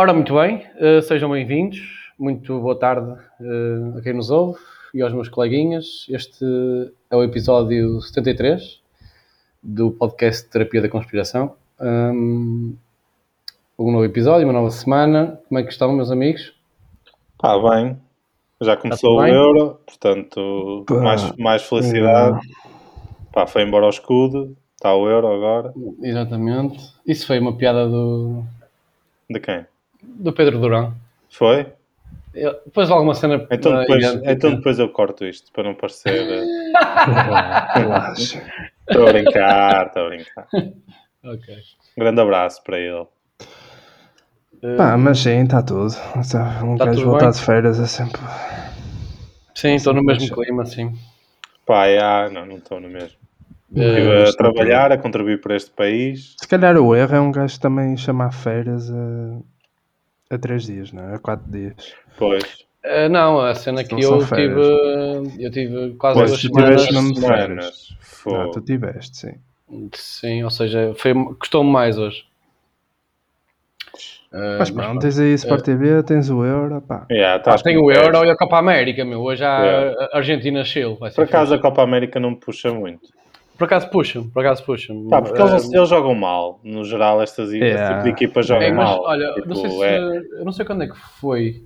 Ora, muito bem, uh, sejam bem-vindos. Muito boa tarde uh, a quem nos ouve e aos meus coleguinhas. Este é o episódio 73 do podcast Terapia da Conspiração. Um, um novo episódio, uma nova semana. Como é que estão, meus amigos? Está bem. Já começou o Euro, portanto, mais, mais felicidade. Pá, foi embora o escudo, está o Euro agora. Exatamente. Isso foi uma piada do. De quem? Do Pedro Durão. Foi? Eu, depois alguma cena. Então depois, então depois eu corto isto para não parecer. Eh, Relaxa. Estou a brincar, estou a brincar. Ok. Um grande abraço para ele. Pá, mas sim, está tudo. Um tá gajo voltar de férias é sempre. Sim, estou no mesmo clima, sim. Pá, já, não, não estou no mesmo. Estive a trabalhar, a contribuir para este país. Se calhar o erro é um gajo também chamar férias a, a três dias, não é? A quatro dias. Pois. Uh, não, a cena que eu tive, eu tive quase pois, duas semanas. semanas. semanas. Não, tu tiveste, sim. Sim, ou seja, foi, custou-me mais hoje. Uh, mas pronto, tens aí Sport uh, TV, tens o Euro, pá. Yeah, tá tem o Euro e a Copa América, meu. Hoje há yeah. Argentina-Chile. Por acaso a Copa América não me puxa muito. Por acaso puxam, por acaso puxam. Tá, porque eles, uh, eles, jogam mal. No geral, estas yeah. tipo de equipas jogam é, mas, mal. Olha, tipo, não sei se, é... eu não sei quando é que foi.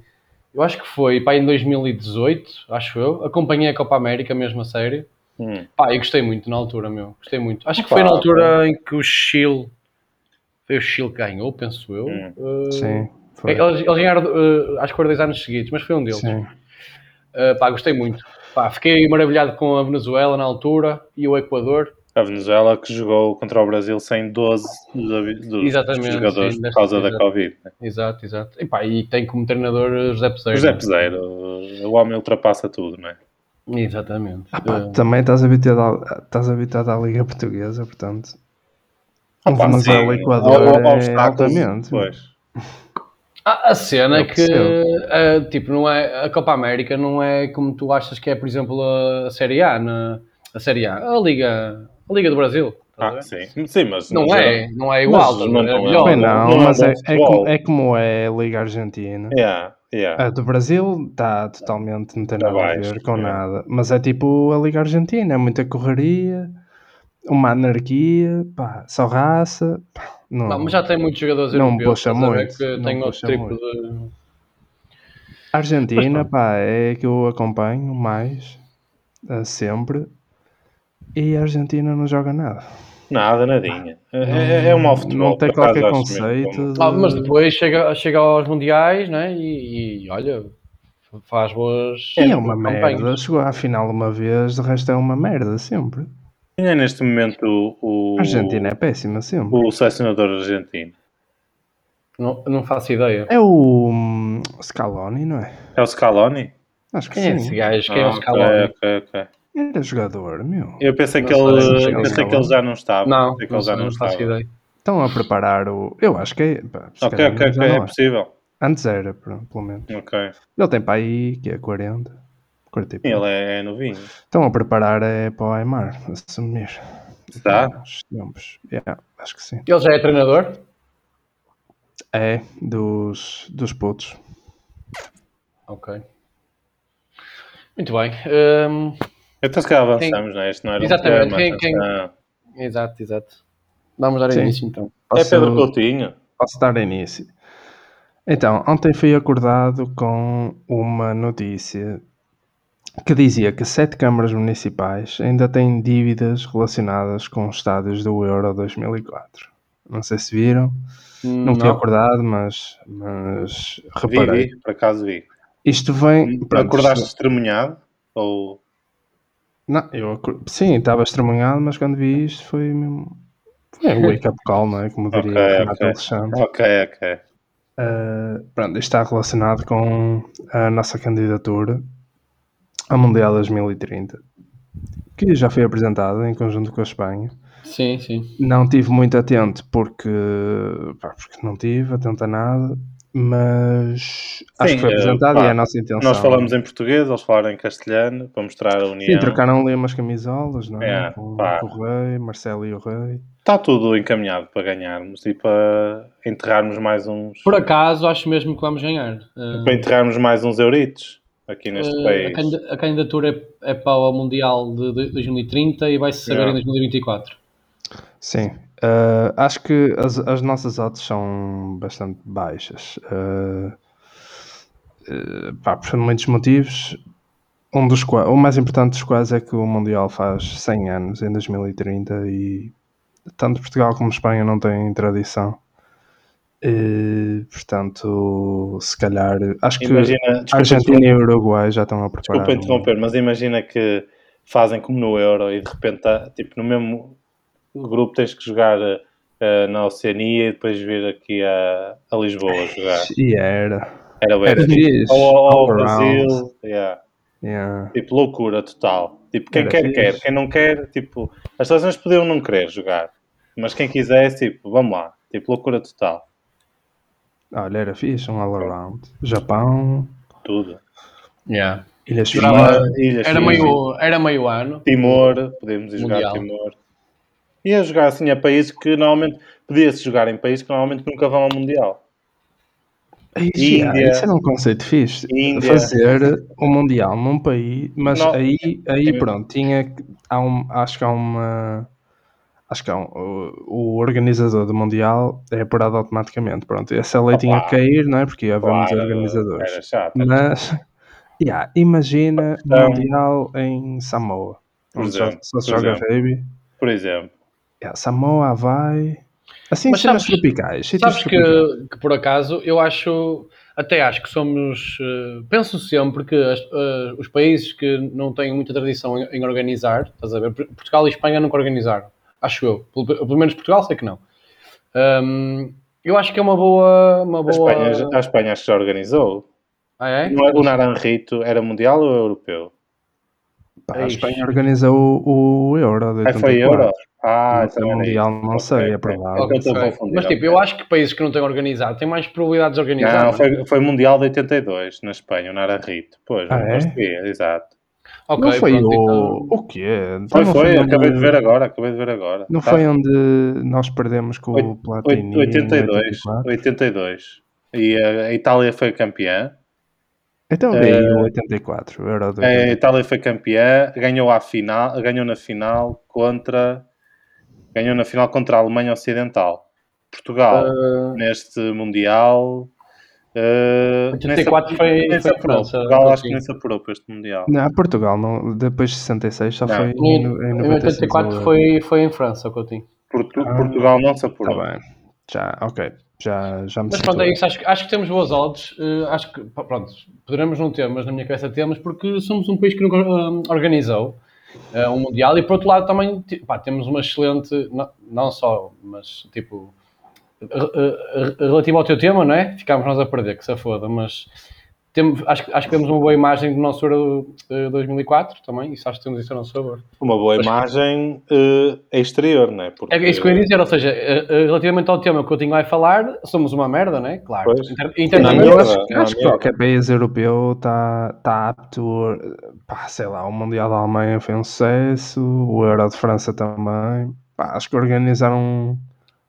Eu acho que foi, pá, em 2018, acho eu. Acompanhei a Copa América mesmo a sério. Hum. Pá, e gostei muito na altura, meu. Gostei muito. Acho que foi na altura em que o Chile foi o Chile que ganhou, penso eu. Hum. Uh, Sim. Foi. Eles, eles ganharam, uh, acho que foram dois anos seguidos, mas foi um deles. Sim. Uh, pá, gostei muito. Pá, fiquei maravilhado com a Venezuela na altura e o Equador. A Venezuela que jogou contra o Brasil sem 12 dos, dos jogadores sim, por causa da Covid. Né? Exato, exato. E, pá, e tem como treinador José Peseiro. José Peseiro, o homem ultrapassa tudo, não é? Exatamente. Ah, pá, uh... Também estás habituado, estás habituado à Liga Portuguesa, portanto. Opa, mas sim, o Equador é altamente. Pois. A, a cena é que, uh, tipo, não é, a Copa América não é como tu achas que é, por exemplo, a, Série A, na, a Série A, a Liga, a Liga do Brasil. Ah, sim. sim, mas não, não é, não é igual, mas, não, é melhor. Bem, não, não, mas é, é, como, é como é a Liga Argentina. Yeah, yeah. A do Brasil está totalmente, não tem nada a ver com yeah. nada, mas é tipo a Liga Argentina, é muita correria uma anarquia, pá, só raça. Pá, não, não, mas já tem muitos jogadores não europeus. Puxa muito, que tem outro tipo muito. de. A Argentina, pá, é que eu acompanho mais uh, sempre. E a Argentina não joga nada. Nada, nadinha. É, é, é um mau futebol. Não tem qualquer conceito. De... Ah, mas depois chega, chega aos mundiais, né? E, e olha, faz boas. é uma merda. Chegou à final uma vez, de resto é uma merda sempre. Quem é neste momento o. A Argentina é péssima sempre. O selecionador argentino. Não, não faço ideia. É o um, Scaloni, não é? É o Scaloni? Acho que Quem sim. é esse gajo? Quem ah, é o ah, Scaloni? Ok, ok. Era jogador, meu. Eu pensei, que ele, pensei que ele já não estava. Não, não, já não, não faço ideia. Estão a preparar o. Eu acho que é. Pá, ok, ok, ok. É, é possível. Antes era, pelo menos. Ok. Ele tem para aí que é 40. Ele é, é novinho. Estão a preparar é, para o Aymar assumir. Está? Yeah, acho que sim. Ele já é treinador? É, dos, dos putos. Ok. Muito bem. Um... Então se calhar avançamos, quem... não é? Não era Exatamente. Um quem, quem... Exato, exato. Vamos dar sim. início então. É Posso... É Pedro Coutinho. Posso dar início. Então, ontem fui acordado com uma notícia que dizia que sete câmaras municipais ainda têm dívidas relacionadas com os estádios do Euro 2004. Não sei se viram, não, não fui acordado, mas, mas reparei. Vi, vi, por acaso vi. Isto vem. Pronto, Acordaste estremunhado? Ou... Não, eu sim, estava estremunhado, mas quando vi isto foi mesmo. Foi um wake-up call, não é? Como diria okay, o Renato okay. Alexandre. Ok, ok. Uh, pronto, isto está relacionado com a nossa candidatura ao Mundial 2030, que já foi apresentado em conjunto com a Espanha. Sim, sim. Não tive muito atento porque, pá, porque não tive atento a nada. mas acho Sim, que foi eh, apresentado pá, e é a nossa intenção. Nós falamos em português, eles falaram em castelhano para mostrar a união. Sim, trocaram ali umas camisolas, não é? É, com, pá. com o Rei, Marcelo e o Rei. Está tudo encaminhado para ganharmos e para enterrarmos mais uns. Por acaso, acho mesmo que vamos ganhar. Para enterrarmos mais uns euritos aqui neste uh, a, país. a candidatura é, é para o Mundial de, de 2030 e vai se saber Yeah. em 2024. Sim, eh, acho que as, as nossas odds são bastante baixas. Eh, eh, pá, por muitos motivos. Um dos o mais importante dos quais é que o Mundial faz 100 anos em 2030 e tanto Portugal como Espanha não têm tradição. E, portanto, se calhar, acho que Imagina, desculpa, Argentina e Uruguai já estão a preparar. Desculpa um- interromper, mas imagina que fazem como no Euro e de repente, tá, tipo, no mesmo grupo tens que jogar eh, na Oceania e depois vir aqui a, a Lisboa jogar. E era. Era bem. Era fixe. Ou ao. Brasil. yeah. Yeah. Tipo, loucura total. Tipo, quem Era quer, fixe. quer. Quem não quer, tipo, as seleções podiam não querer jogar. Mas quem quisesse, tipo, vamos lá. Tipo, loucura total. Olha, era fixe, um all around. Japão, Tudo. Yeah. Ilhas. Ilhas Era, Fiji. meio, era meio ano. Timor, podemos ir jogar Mundial. Timor. Ia jogar assim a países que normalmente podia-se jogar em países que normalmente nunca vão ao Mundial. Ai, Índia. Isso era um conceito fixe. Índia. Fazer o Mundial num país, mas Não. aí, aí É. pronto, tinha que- há um, acho que há uma acho que há um, o, o organizador do Mundial é apurado automaticamente. Pronto, essa lei tinha que cair, não é? Porque ia haver muitos organizadores. Era chato. Mas yeah, imagina o Então- Mundial em Samoa. Por exemplo, só se joga exemplo. rugby. Por exemplo. Yeah, Samoa, Havaí. Assim, Mas sabes- tropicais. Sabes tropicais. que, que por acaso eu acho, até acho que somos, eh, penso sempre que as- eh, os países que não têm muita tradição em, em organizar, estás a ver? Portugal e Espanha nunca organizaram, acho eu. Pelo, pelo menos Portugal sei que não. Ahm, eu acho que é uma boa. Uma A boa... Espanha, a Espanha acho que já organizou. Ah, é? Não é- O Naranjito era mundial ou europeu? Pá, a. Espanha organiza o, o Euro de Ah, foi 84. Euro? Ah, então foi era mundial, não sei, é provável. Ok, estou a Sei. confundir, Mas tipo, eu acho que países que não têm organizado têm mais probabilidades de organizar. Não, é? foi, foi Mundial de 82 na Espanha, o Naranjito. Pois, Ah, não é? exato. Ok, não foi pronto, o. então- O quê? Então Foi, não foi, onde- acabei de ver agora, acabei de ver agora. Não Tá. foi onde nós perdemos com o Platini? em 82, 84? 82. E a, a Itália foi campeã. Então vê aí Eh, o 84, o Euro de A 84. Itália foi campeã, ganhou à final, ganhou na final contra ganhou na final contra a Alemanha Ocidental. Portugal Ah, neste mundial uh, 84 foi- foi em. França, Portugal acho que nem se apurou para este mundial. Não, Portugal, não, depois de 66 só Não. foi em, em, no- em em 96. 84 o- foi, foi em França, Coutinho. Portu- Ah, Portugal não se Tá apurou. bem. Já, ok. Já, já me Mas pronto, é isso. Acho, que- acho que temos boas odds. eh, acho que, pronto, poderemos não ter, mas na minha cabeça temos, porque somos um país que nunca hum, organizou eh, um Mundial e, por outro lado, também pá, temos uma excelente, não, não só, mas tipo, relativo ao teu tema, não é? Ficámos nós a perder, que se foda, mas temos, acho, que- acho que temos uma boa imagem do nosso Euro eh, 2004 também, isso acho que temos isso a nosso favor. Uma boa imagem uh, exterior, não é? Porque, É isso que eu ia dizer, ou seja, eh, eh, relativamente ao tema que o Coutinho vai falar, somos uma merda, não é? Claro. Inter- Não, eu merda, acho, não há acho que qualquer país europeu está tá apto, pá, sei lá, o Mundial da Alemanha foi um sucesso, o Euro de França também. Pá, acho que organizaram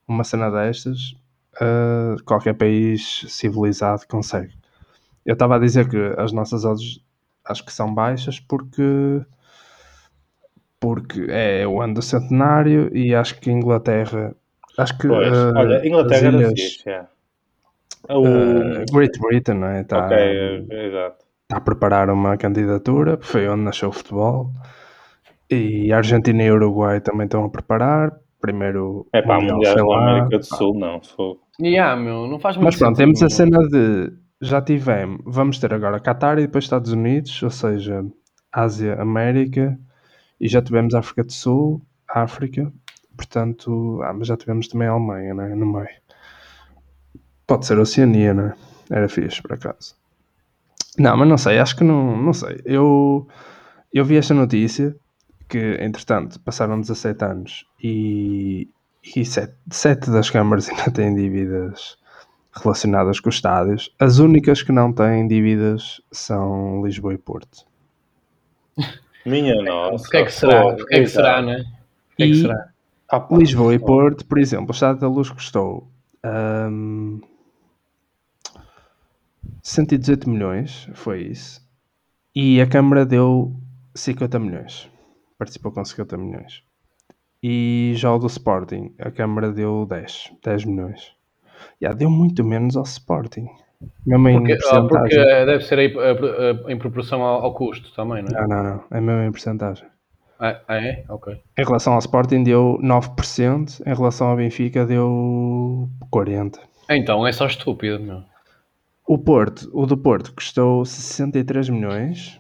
uma cena destas, eh, qualquer país civilizado consegue. Eu estava a dizer que as nossas odds acho que são baixas porque porque é o ano do centenário e acho que Inglaterra acho que Pois, eh, olha, Inglaterra as era ilhas, fixe, é. O- eh, Great Britain não é? Tá, ok, é, exato. está a preparar uma candidatura, foi onde nasceu o futebol. E a Argentina e o Uruguai também estão a preparar. Primeiro É pá, Mundial Mundial da lá. América do Sul, não. Fogo. Yeah, meu, não faz muito Mas pronto, sentido, temos a cena de já tivemos, vamos ter agora Qatar e depois Estados Unidos, ou seja, Ásia, América, e já tivemos África do Sul, África, portanto, ah, mas já tivemos também a Alemanha, né, no meio. Pode ser Oceania, né? Era fixe, por acaso. Não, mas não sei, acho que não, não sei. Eu, eu vi esta notícia que, entretanto, passaram 17 anos e, e 7, das câmaras ainda têm dívidas relacionadas com os estádios. As únicas que não têm dívidas são Lisboa e Porto. Minha nossa. Porquê é que será? Porquê é que será, né? Porquê é que será? Ah, Lisboa e. Porto, por exemplo, o Estado da Luz custou hum, 118 milhões, foi isso. E a Câmara deu 50 milhões. Participou com 50 milhões. E já o do Sporting, a Câmara deu 10, 10 milhões. Já deu muito menos ao Sporting. Mesmo em Porque, ah, porque porcentagem. deve ser aí, ah, ah, em proporção ao, ao custo também, não é? Não, não, não. É mesmo em porcentagem. Ah, ah, é? Ok. Em relação ao Sporting deu 9%, em relação ao Benfica deu 40%. Então, é só estúpido, meu. O Porto, o do Porto custou 63 milhões.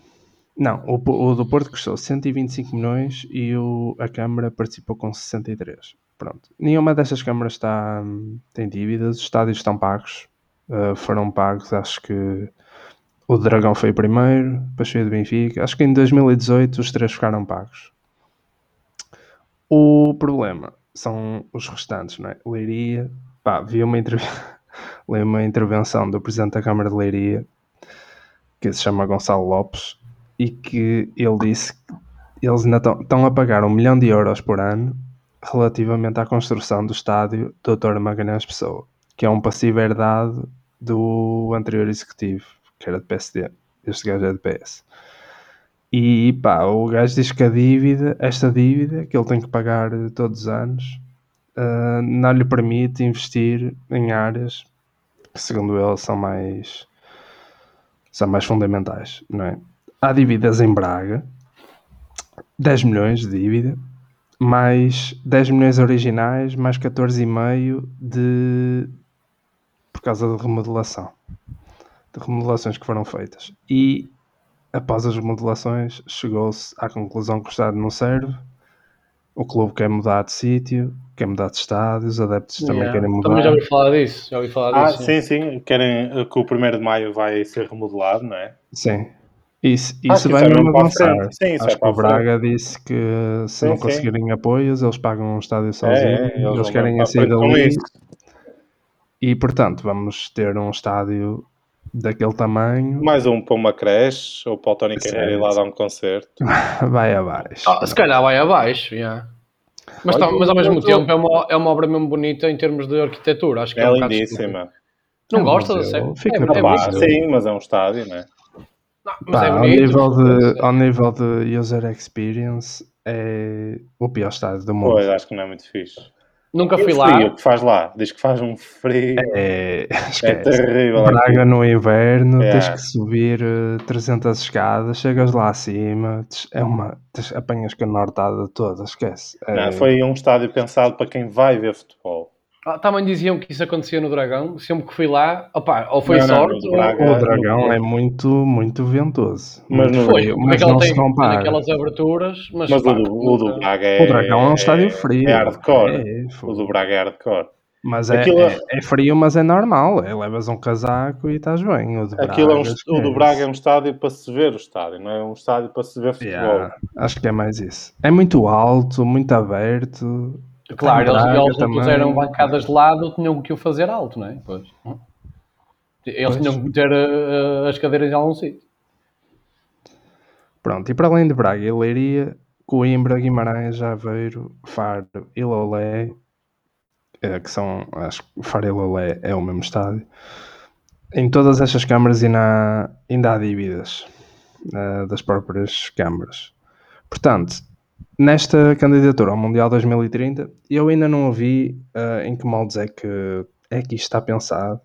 Não, o, o do Porto custou 125 milhões e o, a Câmara participou com 63. Pronto. Nenhuma destas câmaras está, tem dívidas, os estádios estão pagos. Uh, foram pagos, acho que o Dragão foi o primeiro, depois foi o do Benfica. Acho que em 2018 os três ficaram pagos. O problema são os restantes, não é? Leiria, pá, vi uma, entrev... li uma intervenção do Presidente da Câmara de Leiria, que se chama Gonçalo Lopes, e que ele disse que eles ainda estão, a pagar um milhão de euros por ano relativamente à construção do estádio Dr. Magalhães Pessoa, que é um passivo herdado do anterior executivo, que era de PSD. Este gajo é de PS. E pá, o gajo diz que a dívida, esta dívida que ele tem que pagar todos os anos, ah, não lhe permite investir em áreas que, segundo ele, são mais, são mais fundamentais. Não é? Há dívidas em Braga, 10 milhões de dívida, mais 10 milhões originais, mais 14,5 de por causa da remodelação. De remodelações que foram feitas. E após as remodelações, chegou-se à conclusão que o Estado não serve. O clube quer mudar de sítio, quer mudar de estádio, os adeptos também Yeah. querem mudar. Também já ouvi falar disso. Já ouvi falar Ah, disso. sim, sim. Querem que o 1 de maio vai ser remodelado, não é? Sim. Isso, isso vai é mesmo avançar. Sim, Acho é que o para a Braga disse que se Sim, não sim. conseguirem apoios, eles pagam um estádio sozinho. É, é, eles, vão querem a saída ali. E portanto, vamos ter um estádio daquele tamanho. Mais um para uma creche ou para o Tony Carreira ir lá dar um concerto. Vai abaixo. Ah, se calhar vai abaixo, yeah. mas, Olha, tá- mas ao mesmo eu- tempo é uma, é uma obra mesmo bonita em termos de arquitetura. Acho que é, É um lindíssima. Não É gostas? Fica é, é bonito. sim, mas é um estádio, não é? Não, mas Pá, é ao, bonito. nível mas- de, ao nível de user experience, é o pior estádio do mundo. Pois, acho que não é muito fixe. Nunca fui o lá. frio que faz lá? Diz que faz um frio. É, É, terrível. Braga aquilo. no inverno, É. tens que subir eh, 300 escadas, chegas lá acima, é uma, apanhas com a nortada toda, esquece. É, Não, foi um estádio pensado para quem vai ver futebol. Ah, também diziam que isso acontecia no Dragão. Sempre que fui lá, opá, ou foi Não, não, sorte, no ou Braga- O dragão é muito, muito ventoso. Mas no- foi. mas ele não tem se compara. aquelas aberturas, mas, Mas pá, o, do, o do Braga é. O dragão é um estádio frio. É hardcore. É, O do Braga é hardcore. Mas é, Aquilo- é, é frio, mas é normal. É, levas um casaco e estás bem. O, Aquilo é um, Braga, o do. Braga é um estádio para se ver o estádio, não é um estádio para se ver futebol. Yeah, acho que é mais isso. É muito alto, muito aberto. Claro, eles, Braga eles não também. puseram bancadas de lado, tinham que o fazer alto, não é? Pois. Eles Pois. tinham que meter eh, as cadeiras em algum sítio. Pronto, e para além de Braga e Leiria, Coimbra, Guimarães, Aveiro, Faro e Lolé, eh, que são, acho que Faro e Lolé é o mesmo estádio. Em todas estas câmaras ainda há, ainda há dívidas eh, das próprias câmaras. Portanto, nesta candidatura ao Mundial 2030, eu ainda não ouvi eh, em que moldes é que, é que isto está pensado.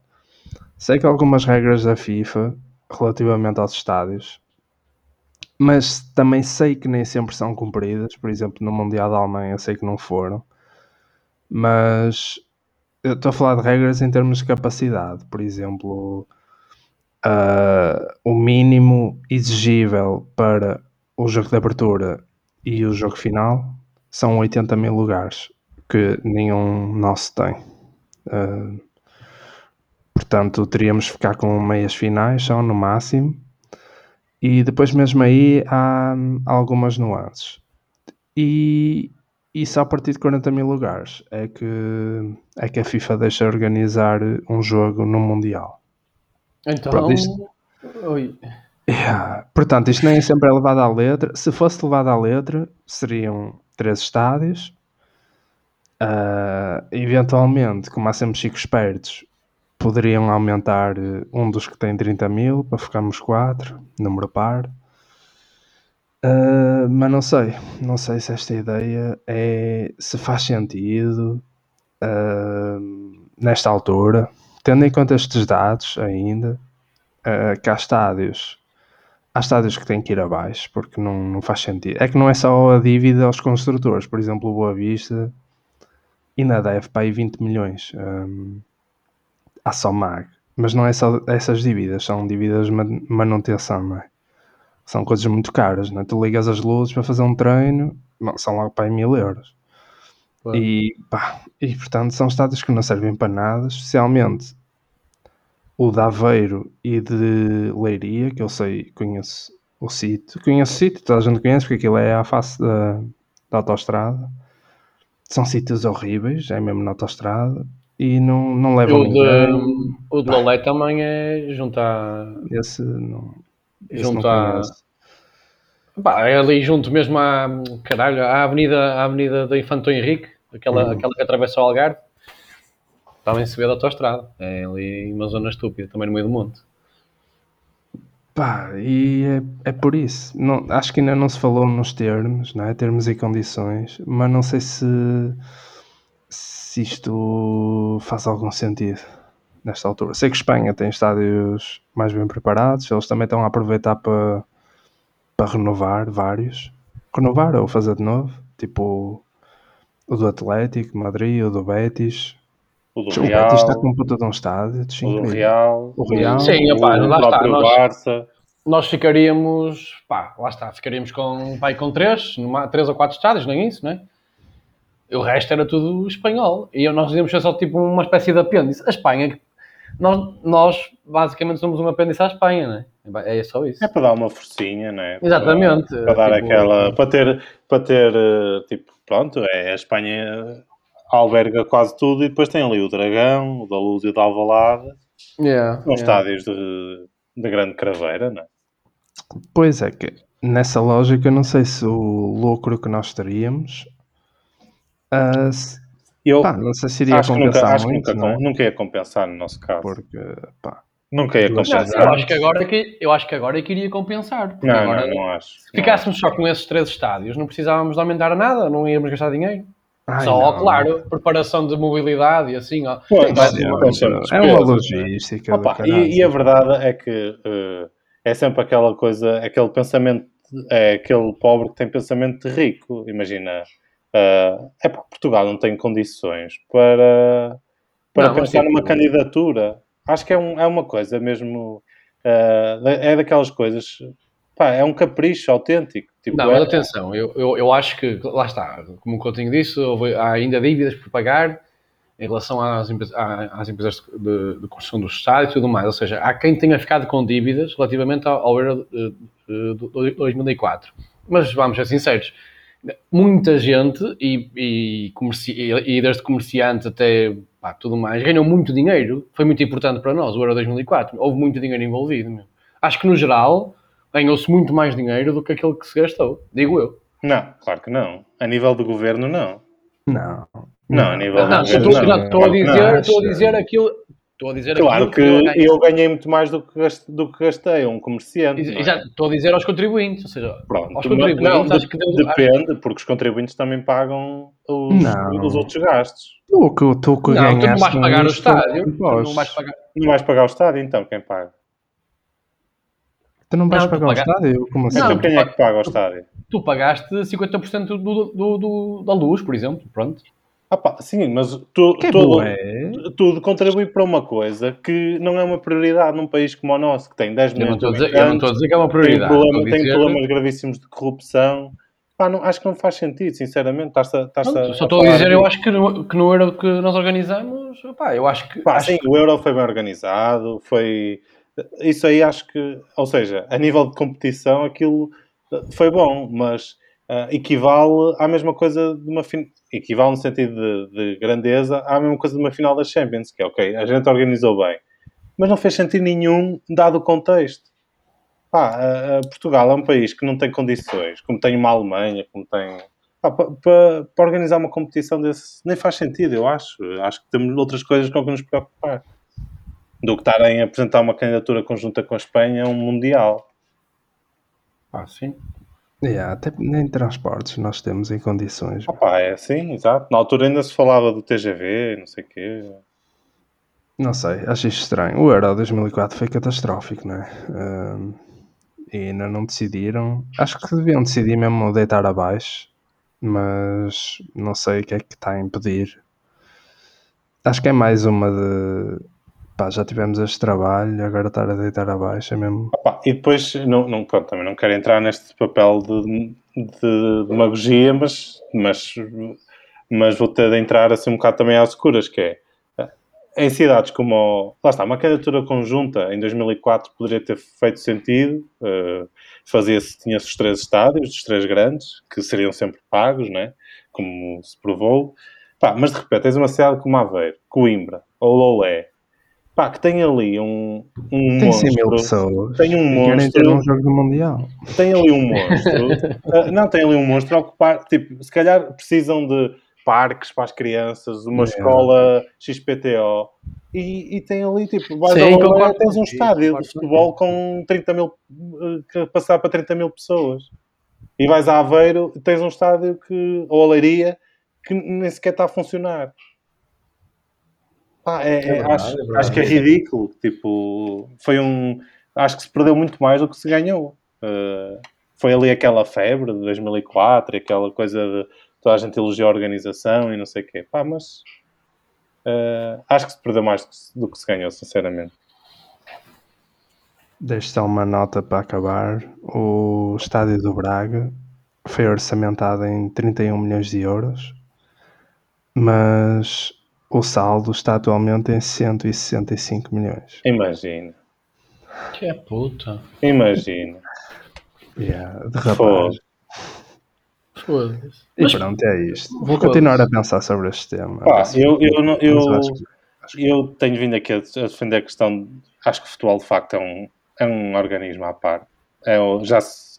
Sei que algumas regras da FIFA relativamente aos estádios mas também sei que nem sempre são cumpridas. Por exemplo, no Mundial da Alemanha sei que não foram. Mas eu estou a falar de regras em termos de capacidade. Por exemplo, ah, o mínimo exigível para o jogo de abertura e o jogo final são 80 mil lugares, que nenhum nosso tem. Ah, portanto, teríamos de ficar com meias finais só no máximo. E depois mesmo aí há hum, algumas nuances. E e só a partir de 40 mil lugares é que, é que a FIFA deixa organizar um jogo no Mundial. Então, Pronto, isto- oi. Portanto, isto nem sempre é levado à letra. Se fosse levado à letra, seriam três estádios. Ah, eventualmente, como há sempre chicos espertos, poderiam aumentar eh, um dos que tem 30 mil para ficarmos quatro, número par. Ah, mas não sei, não sei se esta ideia é se faz sentido ah, nesta altura, tendo em conta estes dados ainda, ah, que há estádios há estádios que têm que ir abaixo porque não, não faz sentido. É que não é só a dívida aos construtores, por exemplo, o Boa Vista ainda deve para aí 20 milhões hum, à Somag, mas não é só essas dívidas, são dívidas de man- manutenção, não é? São coisas muito caras, não é? Tu ligas as luzes para fazer um treino, não, são logo para aí mil euros. Claro. E, pá, e portanto são estádios que não servem para nada, especialmente o de Aveiro e de Leiria, que eu sei, conheço o sítio. Conheço o sítio, toda a gente conhece, porque aquilo é à face da, da autostrada. São sítios horríveis, é mesmo na autostrada. E não, não levam O ninguém. de, o de Lolé também é junto à. Esse não, esse Junto à-. Pá, é ali junto mesmo à. Caralho, à Avenida, à avenida da Infanto Henrique, aquela, Uhum. aquela que atravessa o Algarve. Também se vê da autostrada. É ali uma zona estúpida, também no meio do monte. Pá, e é, é por isso. Não, acho que ainda não se falou nos termos, não é? termos e condições, mas não sei se, se isto faz algum sentido nesta altura. Sei que Espanha tem estádios mais bem preparados, eles também estão a aproveitar para, para renovar vários. Renovar ou fazer de novo, tipo o do Atlético, Madrid, o do Betis. O do O Real, Betis está com puta de um estádio, o do. Real, O Real. Sim, o, opá, lá está, nós- Barça. Nós ficaríamos, pá, lá está, ficaríamos com, pai, com três, numa, três ou quatro estádios, nem isso, não é? O resto era tudo espanhol. E nós íamos ser só tipo uma espécie de apêndice. A Espanha, nós, nós basicamente somos um apêndice à Espanha, não é? É só isso. É para dar uma forcinha, não é? Exatamente. Para, para dar Tipo, aquela. Para ter, para ter, eh, tipo, pronto, é, a Espanha alberga quase tudo e depois tem ali o Dragão, o da Luz e o da Alvalade. yeah, São yeah. estádios de, de grande craveira, não é? Pois é que nessa lógica não sei se o lucro que nós teríamos ah, se- Eu pá, não sei se iria acho que, nunca, compensar acho que muito, nunca, não é? nunca ia compensar no nosso caso. porque pá, Nunca ia Duas Não, compensar. eu acho que agora é que eu acho que agora é que iria compensar. Não, agora, não, não acho. se ficássemos só com esses três estádios, não precisávamos de aumentar nada, não íamos gastar dinheiro. Ai, só, não. claro, preparação de mobilidade e assim, ó. Pois, ser uma- sempre é uma é? logística Opa, e, e a verdade é que eh, é sempre aquela coisa, aquele pensamento, é aquele pobre que tem pensamento de rico. Imagina, eh, é porque Portugal não tem condições para, para Não, pensar tipo- numa candidatura. Acho que é, um, é uma coisa mesmo, eh, é daquelas coisas, pá, é um capricho autêntico. Tipo, Não, é- mas atenção, eu, eu, eu acho que, lá está, como o Coutinho disse, houve- há ainda dívidas por pagar em relação às, às empresas de, de construção do Estado e tudo mais. Ou seja, há quem tenha ficado com dívidas relativamente ao, ao Euro de, de- de 2004. Mas vamos ser sinceros, muita gente, e, e, comerci, e, e desde comerciantes até pá, tudo mais, ganhou muito dinheiro. Foi muito importante para nós, o Euro 2004. Houve muito dinheiro envolvido. Acho que, no geral, ganhou-se muito mais dinheiro do que aquele que se gastou, digo eu. Não, claro que não. A nível do governo, não. Não. Não, a nível Não, do estou, governo, não, não. estou a dizer, não. estou a dizer aquilo. Estou a dizer Claro que eu ganhei. eu ganhei muito mais do que gastei, do que gastei um comerciante. não é? Exato, estou a dizer aos contribuintes, ou seja, Pronto, aos contribuintes, não, acho que deu- depende, porque os contribuintes também pagam os, Não. os outros gastos. O que tu que Não, tu não vais pagar o estádio, não vais pagar. Não vais pagar o estádio, então quem paga? Tu não vais Não, pagar o paga- estádio? Como assim? Não, então quem é que paga o estádio? Tu pagaste 50% do, do, do- da luz, por exemplo, pronto. Ah pá, sim, mas tu, Que todo- bué. tudo contribui para uma coisa que não é uma prioridade num país como o nosso, que tem 10 Eu não milhões a de dizer, eu não estou a habitantes, dizer que é uma tem, prioridade. problema- estou a tem dizer- problemas gravíssimos de corrupção. Pá, não, acho que não faz sentido, sinceramente. Estás a, estás Pronto, a, só estou a falar dizer, de- eu acho que no, que no Euro que nós organizamos, pá, eu acho que. Pá, acho sim, o Euro foi bem organizado, foi... Isso aí acho que... Ou seja, a nível de competição aquilo eh, foi bom, mas uh, equivale à mesma coisa de uma fin... equivale no sentido de, de, grandeza à mesma coisa de uma final da Champions, que é ok, a gente organizou bem, mas não fez sentido nenhum dado o contexto. Pá, uh, Portugal é um país que não tem condições, como tem uma Alemanha, como tem para pa, organizar uma competição desse nem faz sentido, eu acho. Acho que temos outras coisas com que nos preocupar do que estarem a apresentar uma candidatura conjunta com a Espanha a um Mundial. Ah, sim. Yeah, até nem transportes nós temos em condições. Opa, é assim, exato. Na altura ainda se falava do TGV, não sei o quê. Não sei, acho isto estranho. O Euro 2004 foi catastrófico, não é? Uh, e ainda não decidiram. Acho que deviam decidir mesmo deitar abaixo, mas não sei o que é que está a impedir. Acho que é mais uma de pá, já tivemos este trabalho, agora estar a deitar abaixo é mesmo. Opa, e depois, não, não, pronto, também não quero entrar neste papel de, de demagogia, mas, mas, mas vou ter de entrar assim um bocado também às escuras, que é em cidades como, lá está, uma candidatura conjunta em 2004 poderia ter feito sentido, uh, fazia-se, tinha-se os três estádios, os três grandes, que seriam sempre pagos, né? como se provou, Pá, mas de repente tens uma cidade como Aveiro, Coimbra ou Lolé, Pá, que tem ali um, um tem monstro. mil pessoas. Tem um monstro. ter um jogo do Mundial. Tem ali um monstro. uh, não, tem ali um monstro a ocupar. Tipo, se calhar precisam de parques para as crianças, uma escola XPTO. E, e tem ali, tipo, vais Sim, ao lugar, tens um estádio de futebol com 30 mil, que passar para 30 mil pessoas. E vais a Aveiro, tens um estádio que, ou a Leiria, que nem sequer está a funcionar. Pá, é, é, verdade, acho, é acho que é ridículo. Tipo, foi um. Acho que se perdeu muito mais do que se ganhou. Uh, foi ali aquela febre de 2004 aquela coisa de toda a gente elogiar a organização e não sei o quê. Pá, mas uh, acho que se perdeu mais do que, do que se ganhou, sinceramente. Deixo só uma nota para acabar. O estádio do Braga foi orçamentado em 31 milhões de euros, mas o saldo está atualmente em 165 milhões. Imagina. Que é puta. Imagina. Yeah, de rapaz. Foda-se. E pronto, é isto. Vou continuar a pensar sobre este tema. Pá, eu, eu, eu, eu, eu tenho vindo aqui a defender a questão. De, acho que o futebol de facto é um, é um organismo à parte. É, já se,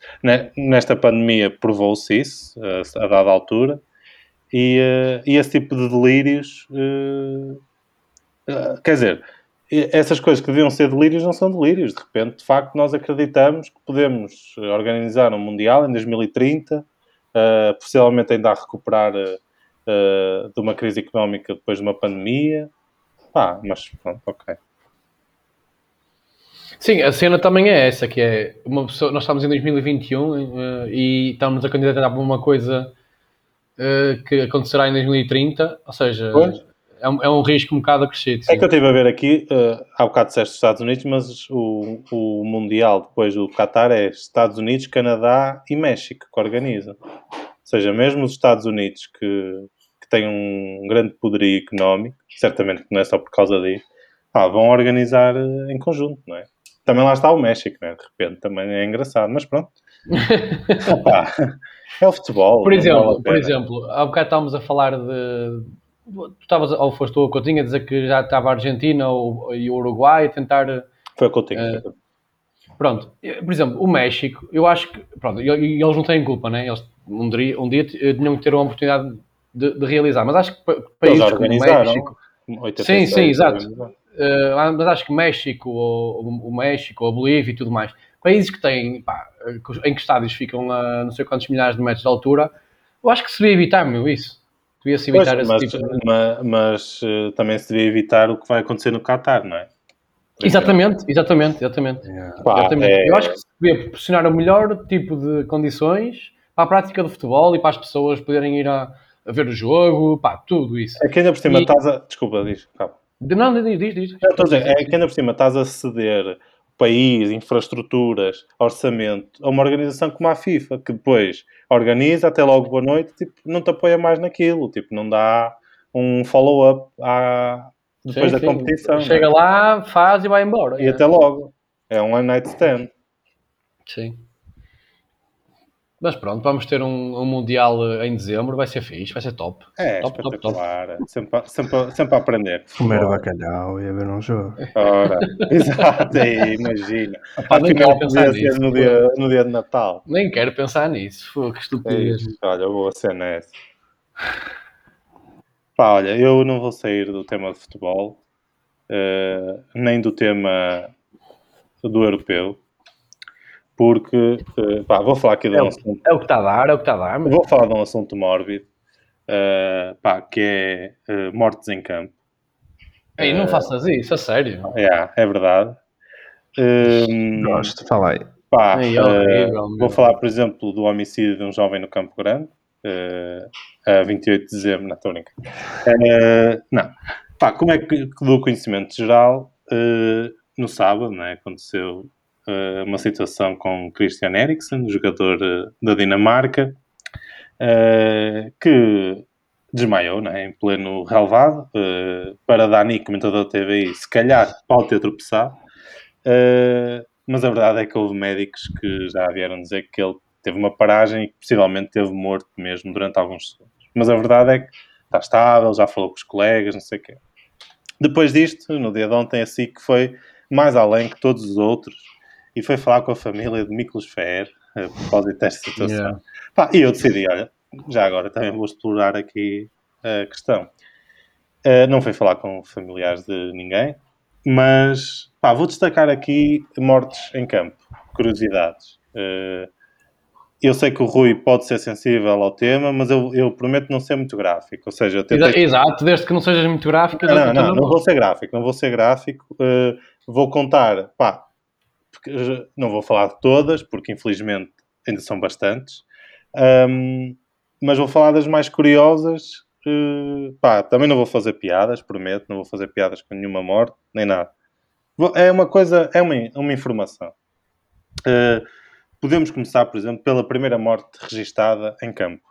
nesta pandemia provou-se isso, a, a dada altura. E, uh, e esse tipo de delírios, uh, uh, quer dizer, essas coisas que deviam ser delírios não são delírios. De repente, de facto, nós acreditamos que podemos organizar um Mundial em 2030, possivelmente ainda a recuperar de uma crise económica depois de uma pandemia. Ah, mas pronto, ok. Sim, a cena também é essa, que é uma pessoa, nós estamos em 2021 e estamos a candidatar para uma coisa uh, que acontecerá em 2030, ou seja, é um, é um, risco um bocado acrescido. É que eu estive a ver aqui, uh, há bocado disseste Estados Unidos, mas o, o Mundial depois do Qatar é Estados Unidos, Canadá e México que organizam. Ou seja, mesmo os Estados Unidos que, que têm um grande poderio económico, certamente que não é só por causa disso, ah, vão organizar eh, em conjunto, não é? Também lá está o México, né? de repente, também é engraçado, mas pronto. É o futebol. Por exemplo, por exemplo, há bocado estávamos a falar de. Tu estavas, ou foste tu, Coutinho, a dizer que já estava a Argentina ou, e o Uruguai a tentar. Foi o Coutinho. Uh, pronto, por exemplo, o México, eu acho que. Pronto, eles não têm culpa, né? Eles um dia, um dia tinham que ter uma oportunidade de, de realizar, mas acho que países como o México. 86, sim, sim, exato. Uh, mas acho que México, ou, o México, ou a Bolívia e tudo mais, países que têm, pá, em que estádios ficam a não sei quantos milhares de metros de altura, eu acho que se devia evitar, meu, isso. Devia-se evitar pois, esse mas, tipo de... Mas, mas uh, também se devia evitar o que vai acontecer no Qatar, não é? exatamente, exatamente, exatamente. Yeah. Pá, exatamente. É... Eu acho que se devia proporcionar o melhor tipo de condições para a prática do futebol e para as pessoas poderem ir a, a ver o jogo, pá, tudo isso. É que ainda por cima e... estás a... Desculpa, diz, calma. Não, diz, diz, diz. é que ainda por cima estás a ceder país, infraestruturas, orçamento, a uma organização como a FIFA, que depois organiza, até logo boa noite, tipo, não te apoia mais naquilo, tipo, não dá um follow-up depois sim, da sim. competição. É? Chega lá, faz e vai embora. E é. até logo. É um one night stand. Sim. Mas pronto, vamos ter um, um Mundial em dezembro, vai ser fixe, vai ser top. É, top, top, top. espetacular. Sempre, sempre, sempre a aprender. Comer bacalhau e a ver um jogo. Ora, exato, aí, imagina. Epá, nem quero pensar nisso. no dia, no dia de Natal. Nem quero pensar nisso. Pô, que estupidez. Ei, olha, eu vou a ser nessa. Pá, olha, eu não vou sair do tema de futebol, eh, nem do tema do europeu, porque, eh, pá, vou falar aqui de É um o, assunto, é o que está a dar, é o que está a dar. Mas... vou falar de um assunto mórbido, eh, pá, que é eh, mortes em campo. Ei, não faças isso, a sério. É, é verdade. Hum, Gosto, fala aí. Pá, eh, horrível, meu. vou falar, por exemplo, do homicídio de um jovem no Campo Grande, eh, a 28 de dezembro, não estou a brincar. Eh, não. Pá, como é que, que do conhecimento geral, no sábado, né, aconteceu uma situação com Christian Eriksen, jogador eh, da Dinamarca, eh, que desmaiou né, em pleno relevado. eh, para Dani, comentador da TVI, se calhar pode ter tropeçado. Eh, mas a verdade é que houve médicos que já vieram dizer que ele teve uma paragem e que possivelmente teve morto mesmo durante alguns segundos. Mas a verdade é que está estável, já falou com os colegas, não sei o quê. Depois disto, no dia de ontem, a SIC foi mais além que todos os outros e foi falar com a família de Miklos Fer a propósito desta situação. Yeah. Pá, e eu decidi, olha, já agora também vou explorar aqui a questão. Uh, não foi falar com familiares de ninguém, mas pá, vou destacar aqui mortes em campo, curiosidades. Uh, eu sei que o Rui pode ser sensível ao tema, mas eu, eu prometo não ser muito gráfico. Ou seja, tentei... Exa- Exato, desde que não sejas muito gráfico. Não, não, não, não vou ser gráfico, não vou ser gráfico. Uh, vou contar, pá, porque não vou falar de todas, porque infelizmente ainda são bastantes, Um, mas vou falar das mais curiosas. Pá, também não vou fazer piadas, prometo, não vou fazer piadas com nenhuma morte, nem nada. É uma coisa, é uma, uma informação. Uh, podemos começar, por exemplo, pela primeira morte registada em campo.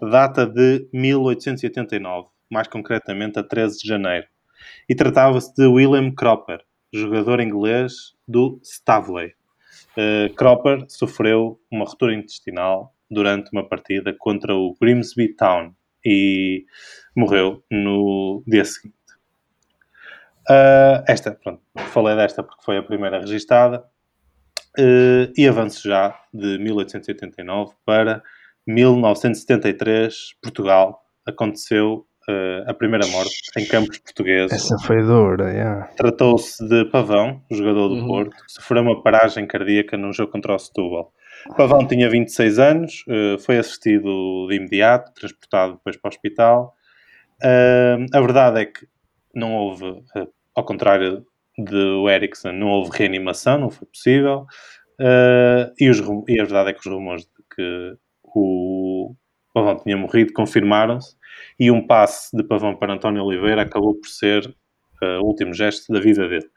Data de 1889, mais concretamente a 13 de janeiro. E tratava-se de William Cropper, jogador inglês do Stavley. Uh, Cropper sofreu uma ruptura intestinal durante uma partida contra o Grimsby Town e morreu no dia seguinte. Uh, esta, pronto, falei desta porque foi a primeira registada. Uh, e avanço já de 1889 para 1973, Portugal. Aconteceu uh, a primeira morte em campos portugueses. Essa foi dura, yeah. Tratou-se de Pavão, jogador do Uhum. Porto, que sofreu uma paragem cardíaca num jogo contra o Setúbal. Pavão tinha 26 anos, eh, foi assistido de imediato, transportado depois para o hospital. Ah, a verdade é que não houve, ao contrário do Ericsson, não houve reanimação, não foi possível. E, os e a verdade é que os rumores de que o Pavão tinha morrido confirmaram-se e um passe de Pavão para António Oliveira acabou por ser eh, o último gesto da vida dele.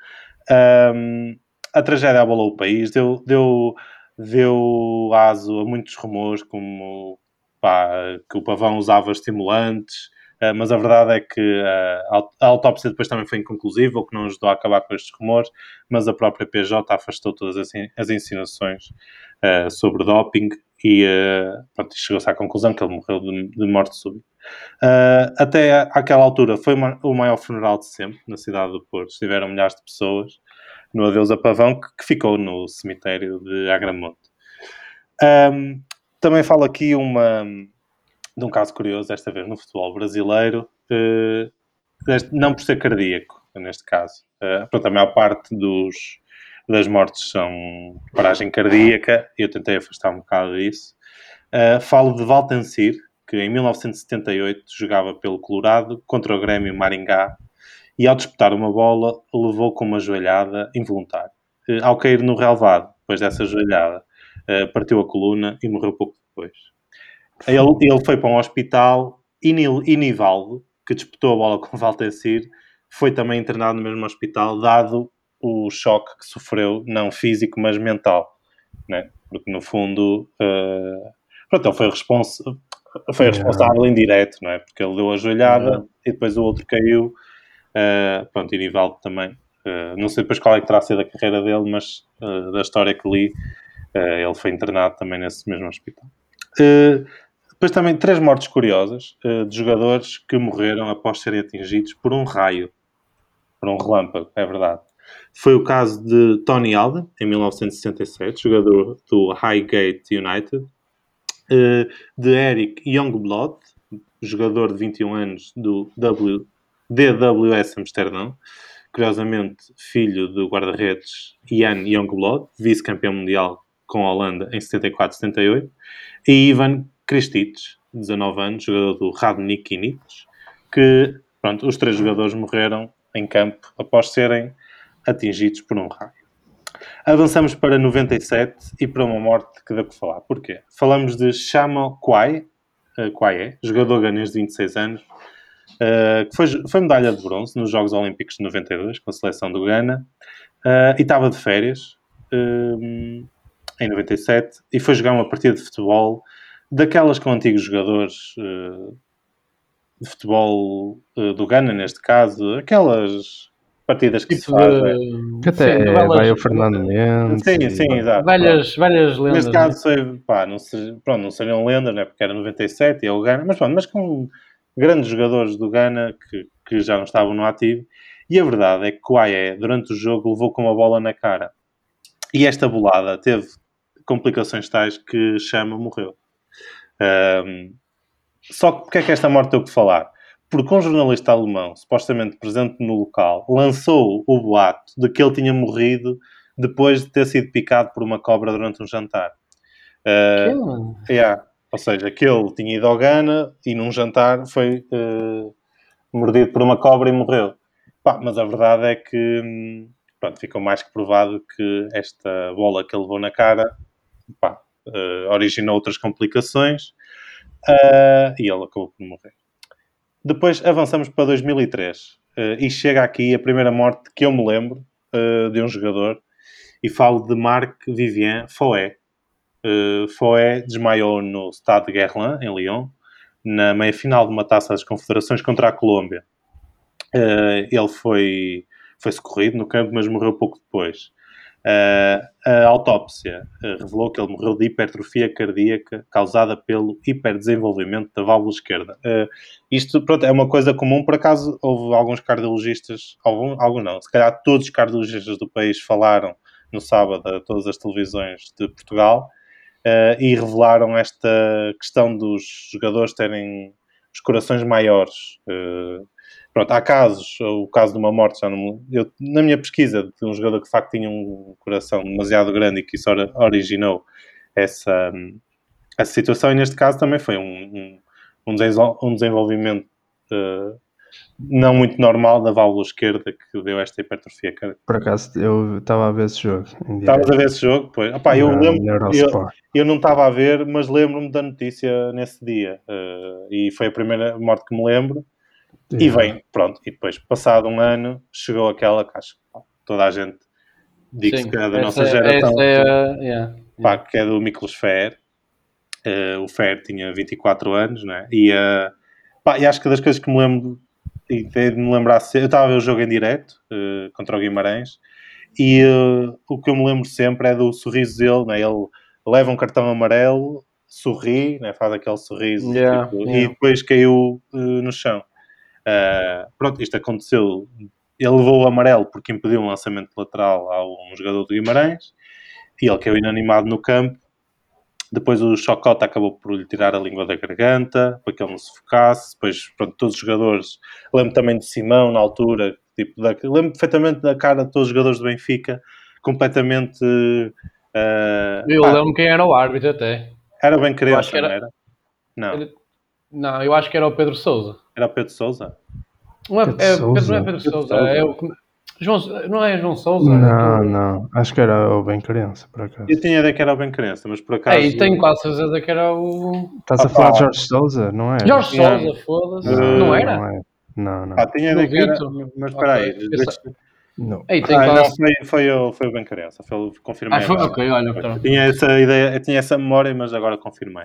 Ahm, a tragédia abalou o país, deu, deu, deu aso a muitos rumores, como pá, que o Pavão usava estimulantes, eh, mas a verdade é que eh, a aut- a autópsia depois também foi inconclusiva, o que não ajudou a acabar com estes rumores, mas a própria PJ afastou todas as, as insinuações eh, sobre doping e e chegou-se à conclusão que ele morreu de, de morte súbita. Uh, até àquela altura foi uma- o maior funeral de sempre na cidade do Porto. Estiveram milhares de pessoas no Adeus a Pavão, que, que ficou no cemitério de Agramonte. Um, também falo aqui uma, de um caso curioso, desta vez no futebol brasileiro, uh, deste- não por ser cardíaco, neste caso. Uh, pronto, a maior parte dos, das mortes são paragem cardíaca, eu tentei afastar um bocado disso. Uh, falo de Valtencir, que em 1978 jogava pelo Colorado contra o Grêmio Maringá e ao disputar uma bola levou com uma joelhada involuntária. Eh, Ao cair no relvado, depois dessa joelhada, eh, partiu a coluna e morreu pouco depois. Ele, ele foi para um hospital e Nil- Nivaldo, que disputou a bola com Valtencir, foi também internado no mesmo hospital, dado o choque que sofreu, não físico, mas mental. Né? Porque, no fundo, eh, pronto, ele foi, respons foi responsável indireto, não é? Porque ele deu a joelhada e depois o outro caiu. Uh, pronto, e Nivaldo também. Uh, não sei depois qual é que terá sido a carreira dele, mas uh, da história que li, uh, ele foi internado também nesse mesmo hospital. Uh, depois também três mortes curiosas uh, de jogadores que morreram após serem atingidos por um raio, por um relâmpago, é verdade. Foi o caso de Tony Alden, em 1967, jogador do Highgate United, uh, de Eric Youngblood, jogador de 21 anos do w, DWS Amsterdão, curiosamente filho do guarda-redes Ian Youngblood, vice-campeão mundial com a Holanda em 74-78, e Ivan Kristic, 19 anos, jogador do Radnik Nits, que, pronto, os três jogadores morreram em campo após serem atingidos por um raio. Avançamos para 97 e para uma morte que dá que falar. Porquê? Falamos de Shama Kwai, uh, jogador ganês de 26 anos, uh, que foi, foi medalha de bronze nos Jogos Olímpicos de 92 com a seleção do Ghana uh, e estava de férias em 97 e foi jogar uma partida de futebol daquelas com antigos jogadores de futebol do Ghana, neste caso, aquelas partidas que tipo se fazem. Que até sim, é, vai o Fernando Mendes. Sim, sim, exato. Várias, várias lendas. Neste caso, né? foi, pá, não, se, pronto, não seriam lendas, né, porque era 97 e é o Ghana, mas pronto, mas com grandes jogadores do Ghana que, que já não estavam no ativo. E a verdade é que o Aie, durante o jogo, levou com uma bola na cara. E esta bolada teve complicações tais que Chama morreu. Um, só que porque é que esta morte teve que falar? Porque um jornalista alemão, supostamente presente no local, lançou o boato de que ele tinha morrido depois de ter sido picado por uma cobra durante um jantar. Uh, yeah. Ou seja, que ele tinha ido ao Ghana e num jantar foi uh, mordido por uma cobra e morreu. Pá, mas a verdade é que hum, pronto, ficou mais que provado que esta bola que ele levou na cara pá, uh, originou outras complicações uh, e ele acabou por morrer. Depois avançamos para 2003 uh, eh, e chega aqui a primeira morte que eu me lembro uh, de um jogador e falo de Marc Vivien Foé. Uh, Foé desmaiou no Stade de Guerlain, em Lyon, na meia-final de uma taça das confederações contra a Colômbia. Ele foi, foi socorrido no campo, mas morreu pouco depois. Uh, a autópsia uh, revelou que ele morreu de hipertrofia cardíaca causada pelo hiperdesenvolvimento da válvula esquerda. Uh, isto pronto, é uma coisa comum, por acaso houve alguns cardiologistas, alguns, alguns não, se calhar todos os cardiologistas do país falaram no sábado a todas as televisões de Portugal e revelaram esta questão dos jogadores terem os corações maiores. Pronto, há casos, o caso de uma morte, já não, eu, na minha pesquisa, de um jogador que de facto tinha um coração demasiado grande e que isso originou essa, essa situação, e neste caso também foi um, um, um desenvolvimento uh, não muito normal da válvula esquerda que deu esta hipertrofia. Por acaso, eu estava a ver esse jogo. Estavas a ver esse jogo? Pois. Opa, eu, lembro, eu, eu, não estava a ver, mas lembro-me da notícia nesse dia. Uh, e foi a primeira morte que me lembro. E vem, pronto, e depois, passado um ano, chegou aquela que acho que toda a gente diz que é da nossa geração, é, yeah, pá, que é do Miklos Fer. Uh, o Fer tinha 24 anos, né? E, uh, pá, e acho que das coisas que me lembro, e de me lembrar, eu estava a ver o jogo em direto uh, contra o Guimarães, e o que eu me lembro sempre é do sorriso dele, né? Ele leva um cartão amarelo, sorri, né? faz aquele sorriso yeah, tipo, yeah. e depois caiu no chão. Uh, pronto, isto aconteceu. Ele levou o amarelo porque impediu um lançamento lateral a um jogador do Guimarães e ele caiu inanimado no campo. Depois o Chocota acabou por lhe tirar a língua da garganta para que ele não se focasse. Depois, pronto, todos os jogadores. Lembro também de Simão na altura. Tipo, da... lembro perfeitamente da cara de todos os jogadores do Benfica, completamente. Uh... Eu lembro quem era o árbitro até. Era bem criança, era... não era? Não. Não, eu acho que era o Pedro Souza. Era o Pedro Souza? Não é, Pedro, é, Sousa. não é Pedro Souza, é o, João, não é João Souza? Não, é não. Acho que era o Bem Criança, por acaso. Eu tinha ideia que era o Bem Criança, mas por acaso. É, e tenho quase certeza que era o. Estás a falar de Jorge Souza, não é? Jorge Souza, foda-se. Não, não, era? Não, é. não, não. Ah, tinha ideia que era. Mas espera aí. Não. Ei, ah, não, foi, foi, o, foi o Bem Criança, foi, confirmei. Ah, foi, ok, olha. Eu tinha essa ideia, eu tinha essa memória, mas agora confirmei.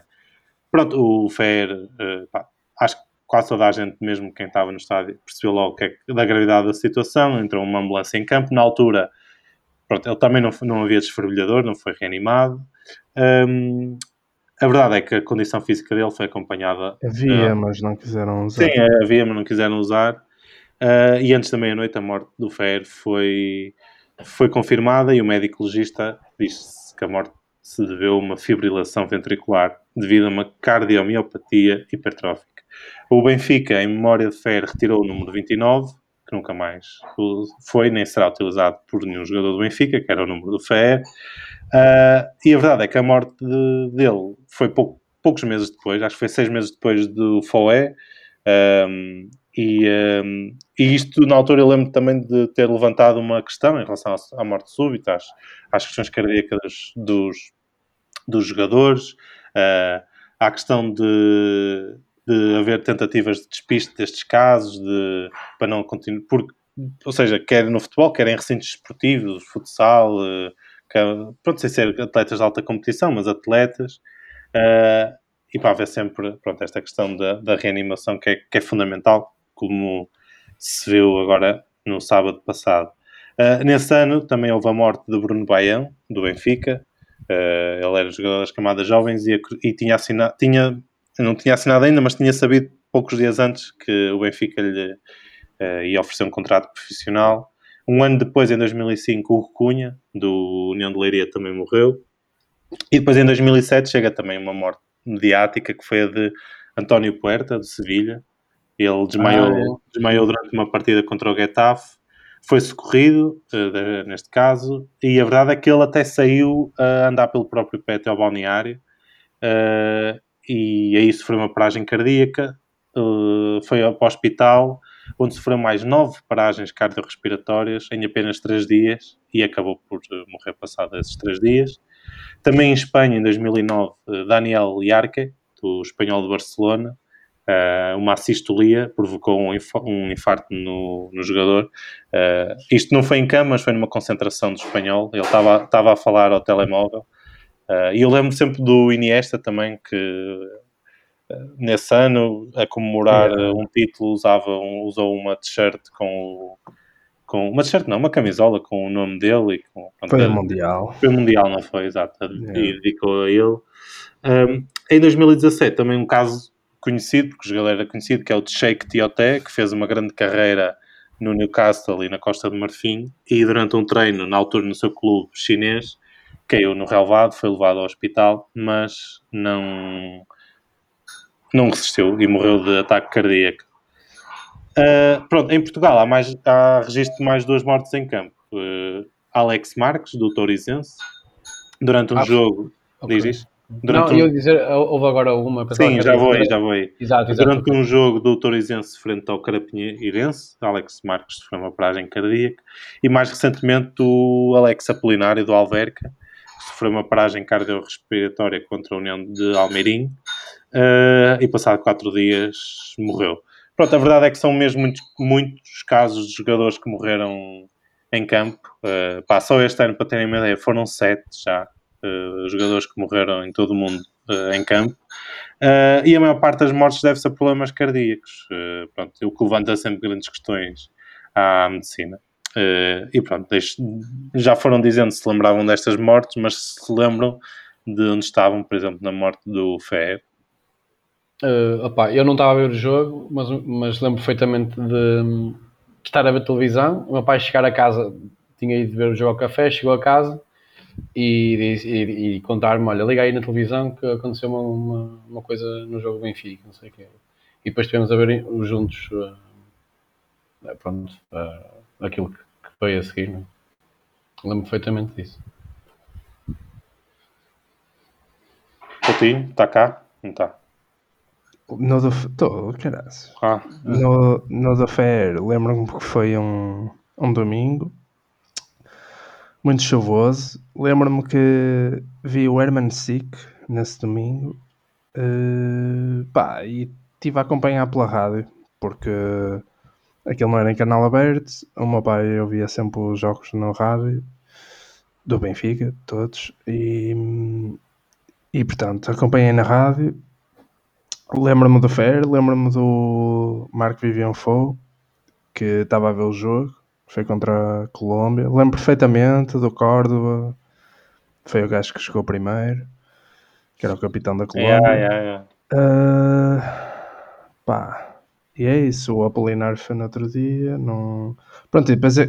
Pronto, o Fer, uh, pá, acho que quase toda a gente, mesmo quem estava no estádio, percebeu logo que é, da gravidade da situação. Entrou uma ambulância em campo. Na altura, pronto, ele também não, não havia desfervilhador, não foi reanimado. Um, a verdade é que a condição física dele foi acompanhada. Havia, uh, mas não quiseram usar. Sim, havia, mas não quiseram usar. Uh, e antes da meia-noite, a morte do Fer foi, foi confirmada e o médico legista disse que a morte se deveu a uma fibrilação ventricular devido a uma cardiomiopatia hipertrófica. O Benfica, em memória de Fer, retirou o número 29, que nunca mais foi nem será utilizado por nenhum jogador do Benfica, que era o número do Fer. Uh, e a verdade é que a morte de, dele foi pouco, poucos meses depois, acho que foi seis meses depois do Foé. Um, e, um, e, isto, na altura, eu lembro também de ter levantado uma questão em relação à morte súbita, às, às questões cardíacas dos, dos jogadores, uh, à questão de, de haver tentativas de despiste destes casos, de, para não continuar, porque, ou seja, quer no futebol, quer em recintos esportivos, futsal, uh, pronto, sem ser atletas de alta competição, mas atletas, uh, e para haver sempre pronto, esta questão da, da reanimação que é, que é, fundamental, como se viu agora no sábado passado. Uh, nesse ano também houve a morte de Bruno Baião, do Benfica. Uh, ele era jogador das camadas jovens e, e, tinha assinado, tinha, não tinha assinado ainda, mas tinha sabido poucos dias antes que o Benfica lhe uh, ia oferecer um contrato profissional. Um ano depois, em 2005, o Cunha, do União de Leiria, também morreu. E depois, em 2007, chega também uma morte mediática, que foi a de António Puerta, de Sevilha. Ele desmaiou, ah, é. desmaiou durante uma partida contra o Getafe. Foi socorrido, uh, neste caso, e a verdade é que ele até saiu a andar pelo próprio pé até ao balneário. Uh, e aí sofreu uma paragem cardíaca, uh, foi para o hospital, onde sofreu mais nove paragens cardiorrespiratórias em apenas três dias e acabou por eh, morrer passado esses três dias. Também em Espanha, em 2009, eh, Daniel Iarque, do espanhol de Barcelona, uma assistolia provocou um infarto no, no jogador. isto não foi em cama, mas foi numa concentração do espanhol. Ele estava a falar ao telemóvel. E eu lembro sempre do Iniesta também, que nesse ano, a comemorar é. um título, usava um, usou uma t-shirt com com uma t-shirt não, uma camisola com o nome dele e com, pronto, foi o Mundial. Foi o Mundial, não foi? Exato. Yeah. E dedicou a ele. Um, em 2017, também um caso conhecido, porque o jogador era conhecido, que é o Sheikh Tioté, que fez uma grande carreira no Newcastle e na Costa do Marfim, e durante um treino, na altura no seu clube chinês, caiu no relvado, foi levado ao hospital, mas não não resistiu e morreu de ataque cardíaco. Uh, pronto, em Portugal há, mais, há registro de mais duas mortes em campo. Uh, Alex Marques, do Torizense, durante um ah, jogo. Okay. Diz Durante não, um... eu dizer, houve agora uma. Sim, já vou aí, já vou aí. Exato, exato. Durante um jogo do Torizense frente ao Carapinheirense, Alex Marques sofreu uma paragem cardíaca. E mais recentemente o Alex Apolinário, do Alverca, sofreu uma paragem cardiorrespiratória contra a União de Almeirim uh, e passado quatro dias morreu. Pronto, a verdade é que são mesmo muitos, muitos casos de jogadores que morreram em campo. Uh, pá, só este ano, para terem uma ideia, foram sete já uh, jogadores que morreram em todo o mundo uh, em campo. E a maior parte das mortes deve-se a problemas cardíacos. pronto, o que levanta sempre grandes questões à medicina. E pronto, já foram dizendo se lembravam destas mortes, mas se lembram de onde estavam, por exemplo, na morte do Fer, Uh, opa, eu não estava a ver o jogo, mas, mas lembro perfeitamente de, de, estar a ver televisão. O meu pai chegar a casa, tinha ido ver o jogo ao café, chegou a casa e, e, e contar-me: Olha, liga aí na televisão que aconteceu uma, uma, uma, coisa no jogo do Benfica, não sei o. E depois estivemos a ver juntos, uh, pronto, uh, aquilo que, que, foi a seguir. Não? É? Lembro perfeitamente disso. Coutinho, está cá? Não está. No do. Tô, Ah. No, no da Fair, lembro-me que foi um, um domingo. Muito chuvoso. Lembro-me que vi o Herman Sick nesse domingo. Uh, pá, e estive a acompanhar pela rádio, porque aquilo não era em canal aberto. O meu pai ouvia sempre os jogos na rádio do Benfica, todos. E, e portanto, acompanhei na rádio Lembro-me do Fer, lembro-me do Marco Vivian Fou, que estava a ver o jogo, foi contra a Colômbia. Lembro perfeitamente do Córdoba, foi o gajo que chegou primeiro. que era o capitão da Colômbia. Yeah, yeah, yeah. Ah, pá, e é isso. O Apolinar foi no outro dia. Não... Pronto, e depois é-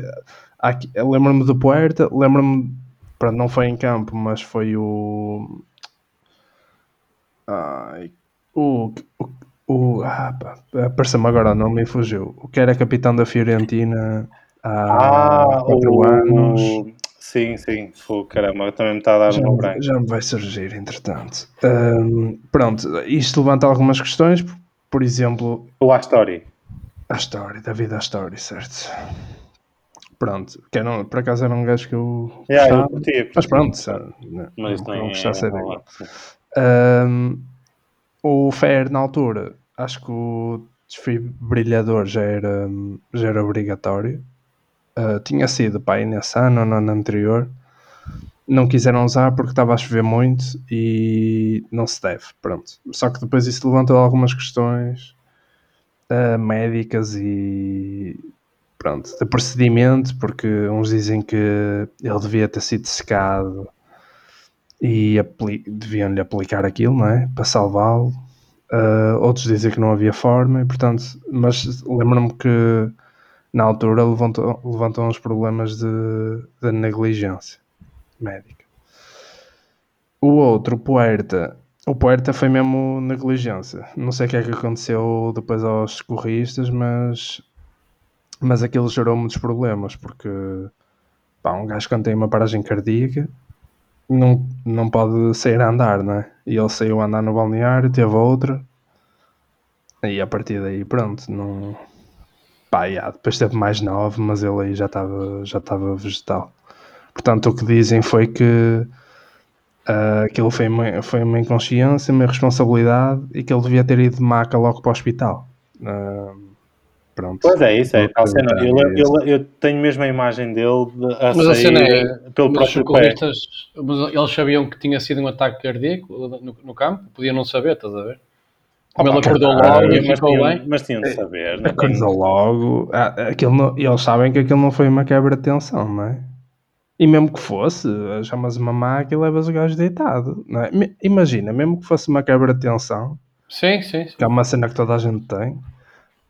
eu lembro-me do Puerta, lembro-me, pronto, não foi em campo, mas foi o. Ai, o. o, o ah, apareceu-me agora o nome e fugiu. O que era capitão da Fiorentina há Ah, 4 o... anos. Sim, sim. Pô, caramba, também me está a dar Já, um branco. já me vai surgir, entretanto. Ahm, pronto, isto levanta algumas questões, por exemplo, O Astori. a história, da vida à história, certo? Pronto, que era, um- por acaso era um gajo que eu Yeah, eu curtia, mas pronto, sabe, não, Mas não, de ser é. Ahm, o Fer, na altura, acho que o desfibrilhador já era, já era obrigatório. Ah, tinha sido aí nesse ano ou no ano anterior. Não quiseram usar porque estava a chover muito e não se deve. Pronto. Só que depois isso levantou algumas questões ah, médicas e pronto, de procedimento, porque uns dizem que ele devia ter sido secado e apli- deviam-lhe aplicar aquilo, não é? Para salvá-lo. Uh, outros dizem que não havia forma, e portanto, mas lembro-me que na altura levantou, levantou uns problemas de, de negligência médica. O outro, o Puerta, o Puerta foi mesmo negligência. Não sei o que é que aconteceu depois aos socorristas, mas, mas aquilo gerou muitos problemas, porque pá, um gajo quando tem uma paragem cardíaca não, não pode sair a andar, não é? E ele saiu a andar no balneário, teve outra, e a partir daí, pronto, não. Pá, yeah, depois teve mais nove, mas ele aí já estava já vegetal. Portanto, o que dizem foi que ah, aquilo foi uma, foi uma inconsciência, uma irresponsabilidade e que ele devia ter ido de maca logo para o hospital. Ah, pronto. Pois é, isso é. Tal cena. Eu, É isso. eu, eu tenho mesmo a imagem dele de- a Mas a sair cena é, pelo próprio pé. eles sabiam que tinha sido um ataque cardíaco no, no campo, podiam não saber, estás a ver? Como ele acordou logo e ficou bem. mas tinham de saber. não é? Acordou logo. Ah, aquilo não- eles sabem que aquilo não foi uma quebra de tensão, não é? E mesmo que fosse, chamas uma maca e levas o gajo deitado. Não é? Imagina, mesmo que fosse uma quebra de tensão, Sim, sim, sim. que é uma cena que toda a gente tem,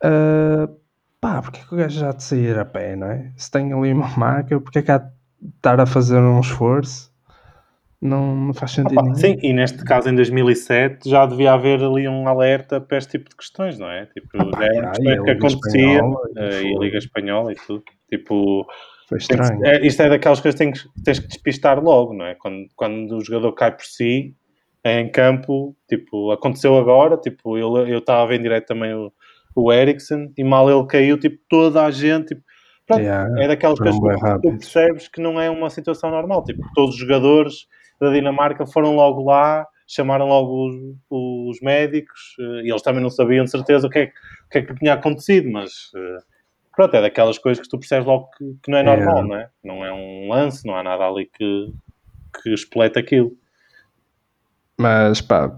ah, pá, porque é que o gajo já de sair a pé, não é? Se tem ali uma maca, porque é que há de estar a fazer um esforço? Não, não faz sentido Opa, nenhum. sim, e neste caso, em 2007, já devia haver ali um alerta para este tipo de questões, não é? Tipo, Opa, já eram já, questões e a que acontecia, Espanhola, e eh, e a foi. Liga Espanhola e tudo. Tipo, Foi que- estranho. é, isto é daquelas coisas que tens, que tens que despistar logo, não é? Quando, quando o jogador cai por si, é em campo, tipo, aconteceu agora, tipo, ele, eu estava a ver em direto também o, o Eriksen, e mal ele caiu, tipo, toda a gente, tipo, pronto, Yeah, é daquelas coisas que tu percebes que não é uma situação normal. Tipo, todos os jogadores da Dinamarca foram logo lá, chamaram logo os, os médicos eh, e eles também não sabiam de certeza o que é, que- o que, é que tinha acontecido, mas eh, pronto, é daquelas coisas que tu percebes logo que, que não é normal, É. não é? Não é um lance, não há nada ali que, que espoleta aquilo. Mas pá,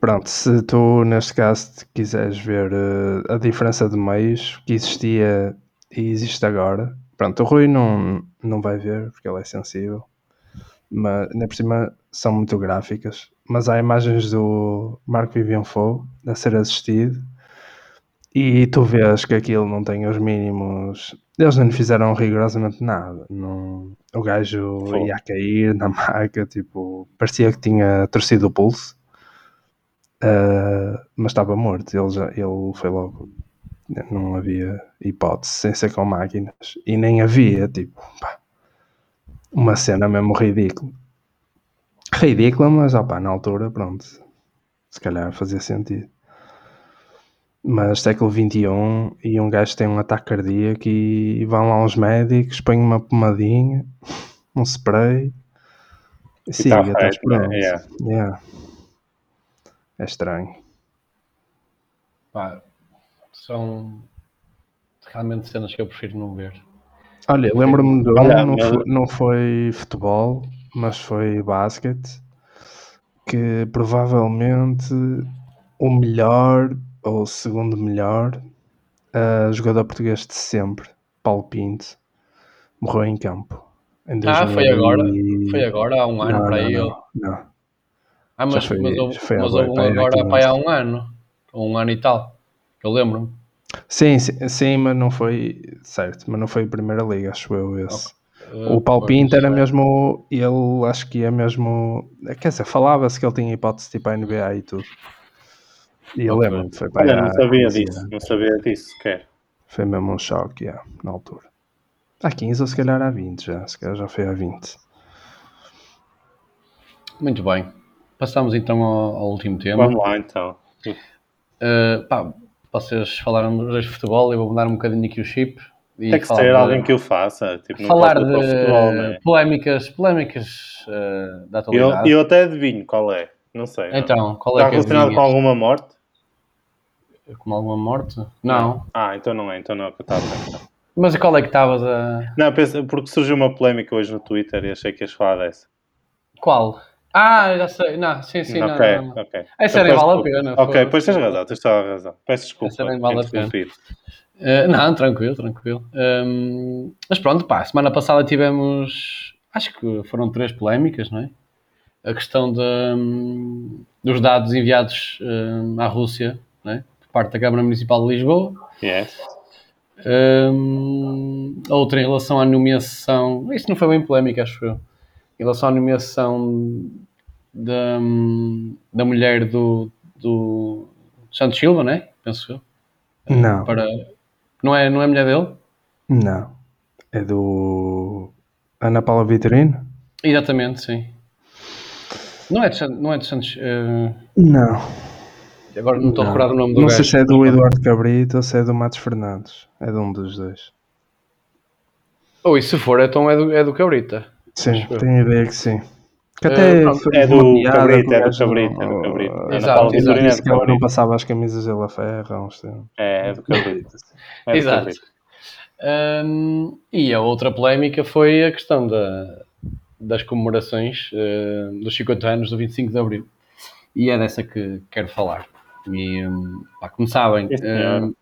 pronto, se tu neste caso quiseres ver eh, a diferença de meios que existia e existe agora, pronto, o Rui não, não vai ver porque ele é sensível, mas ainda por cima são muito gráficas. Mas há imagens do Marco Vivian Fou a ser assistido e tu vês que aquilo não tem os mínimos. Eles não fizeram rigorosamente nada. Não, o gajo Fogo. ia cair na maca, tipo, parecia que tinha torcido o pulso, Ah, mas estava morto. Ele, já, ele foi logo. Não havia hipótese sem ser com máquinas. E nem havia, tipo, pá, uma cena mesmo ridícula. Ridícula, mas opá, na altura, pronto, se calhar fazia sentido. Mas século XXI e um gajo tem um ataque cardíaco e vão lá uns médicos, põem uma pomadinha, um spray e siga, tá estás feito, né? pronto. Yeah. Yeah. É estranho. Pá, são realmente cenas que eu prefiro não ver. Olha, lembro-me de um, não, foi, não foi futebol, mas foi basquete, que provavelmente o melhor ou o segundo melhor ah, jogador português de sempre, Paulo Pinto, morreu em campo. Em Ah, foi agora? 2000 Foi agora, há um ano Não, para não, aí. não, não. Ah, mas, foi- mas houve, foi mas houve um agora 15 pá, há um ano. Ou um ano e tal. Eu lembro-me. Sim, sim, sim, mas não foi certo, mas não foi a Primeira Liga, acho eu esse. Uh, O Paulo pois, Pinto era sei. mesmo, ele acho que é mesmo, quer dizer, falava-se que ele tinha hipótese de ir para a NBA e tudo. E eu Ok. lembro-me, foi para Olha, não sabia 15 disso. Não sabia disso sequer. Foi mesmo um choque, yeah, na altura. Há 15 ou se calhar há 20 já, se calhar já foi há 20. Muito bem. Passamos então ao, ao último tema. Vamos lá então. Uh, pá, vocês falaram dos dois de futebol, eu vou mudar um bocadinho aqui o chip. Tem que ser de- alguém que o faça. Tipo, não falar de futebol, não é? polémicas, polémicas uh, da Eu, atualidade. eu até adivinho qual é. Não sei. não. Então, qual Está é que relacionado com alguma morte? Com alguma morte? Não. Ah, então não é. Então não é o que eu estava a pensar. Mas qual é que estavas a. Não, pensa, porque surgiu uma polémica hoje no Twitter e achei que ias falar dessa. Qual? Ah, já sei. Não, sim, sim. não, ok, não, não. ok. Essa Então nem peço vale a pena, Ok, pois tens razão, tens toda a razão. Peço desculpa. Essa nem vale a pena. Uh, não, tranquilo, tranquilo. Um, mas pronto, pá, semana passada tivemos, acho que foram três polémicas, não é? A questão de, hum, dos dados enviados hum, à Rússia, não é? Parte da Câmara Municipal de Lisboa. Yes. Hum, a outra em relação à nomeação, isso não foi bem polémica, acho eu. Em relação à nomeação da, da mulher do, do Santos Silva, não é? Penso eu. Não, Para, não, é, não é a mulher dele? não. É do Ana Paula Vitorino? Exatamente, sim. Não é de, não é de Santos. eh, Não. Agora não estou a Não. recordar o nome do Não sei gajo. se é do Eduardo Cabrito ou se é do Matos Fernandes. É de um dos dois. Ou e se for, então é do, é do Cabrita. Sim, Acho eu. tenho a ideia que sim. Que Eh, até pronto, foi É do Cabrito, que o é do gajo Cabrito, não- é do Cabrito. Exato, Paula exato. Vitorino é Disse do que não Cabrito. passava as camisas dele a ferro há uns tempos. É, é do Cabrito. É do Exato. Cabrito. Hum, e a outra polémica foi a questão da, das comemorações eh, dos 50 anos do 25 de Abril. E é dessa que quero falar. E, pá, como sabem, hum,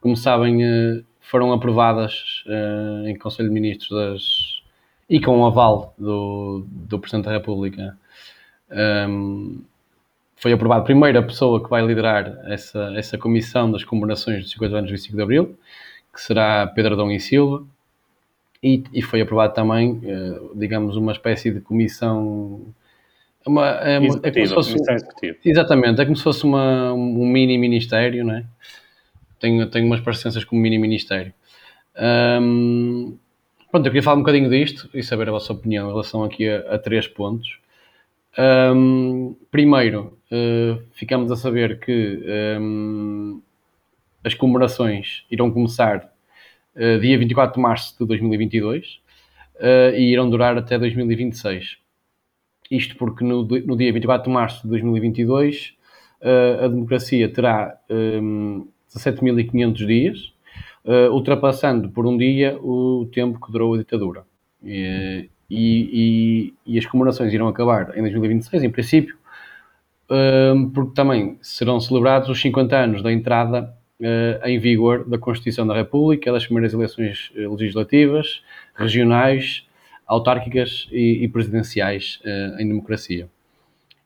como sabem, eh, foram aprovadas eh, em Conselho de Ministros das, e com o aval do, do Presidente da República. hum, foi aprovado primeiro a pessoa que vai liderar essa, essa comissão das comemorações dos 50 anos do 25 de Abril, que será Pedro Adão e Silva, e, e foi aprovado também, eh, digamos, uma espécie de comissão. Uma, é, uma- é como se fosse, comissão executiva. exatamente, é como se fosse uma, um mini ministério, não é? Tem, tem umas parecenças com um mini ministério. Hum, pronto, eu queria falar um bocadinho disto e saber a vossa opinião em relação aqui a, a três pontos. Hum, primeiro, eh, ficamos a saber que hum, as comemorações irão começar eh, dia 24 de março de 2022 eh, e irão durar até 2026. Isto porque no, no dia 24 de março de 2022 eh, a democracia terá hum, 17.500 dias, eh, ultrapassando por um dia o tempo que durou a ditadura. E, e- e- as comemorações irão acabar em 2026, em princípio, hum, porque também serão celebrados os 50 anos da entrada eh, em vigor da Constituição da República, das primeiras eleições legislativas, regionais, autárquicas e, e presidenciais eh, em democracia.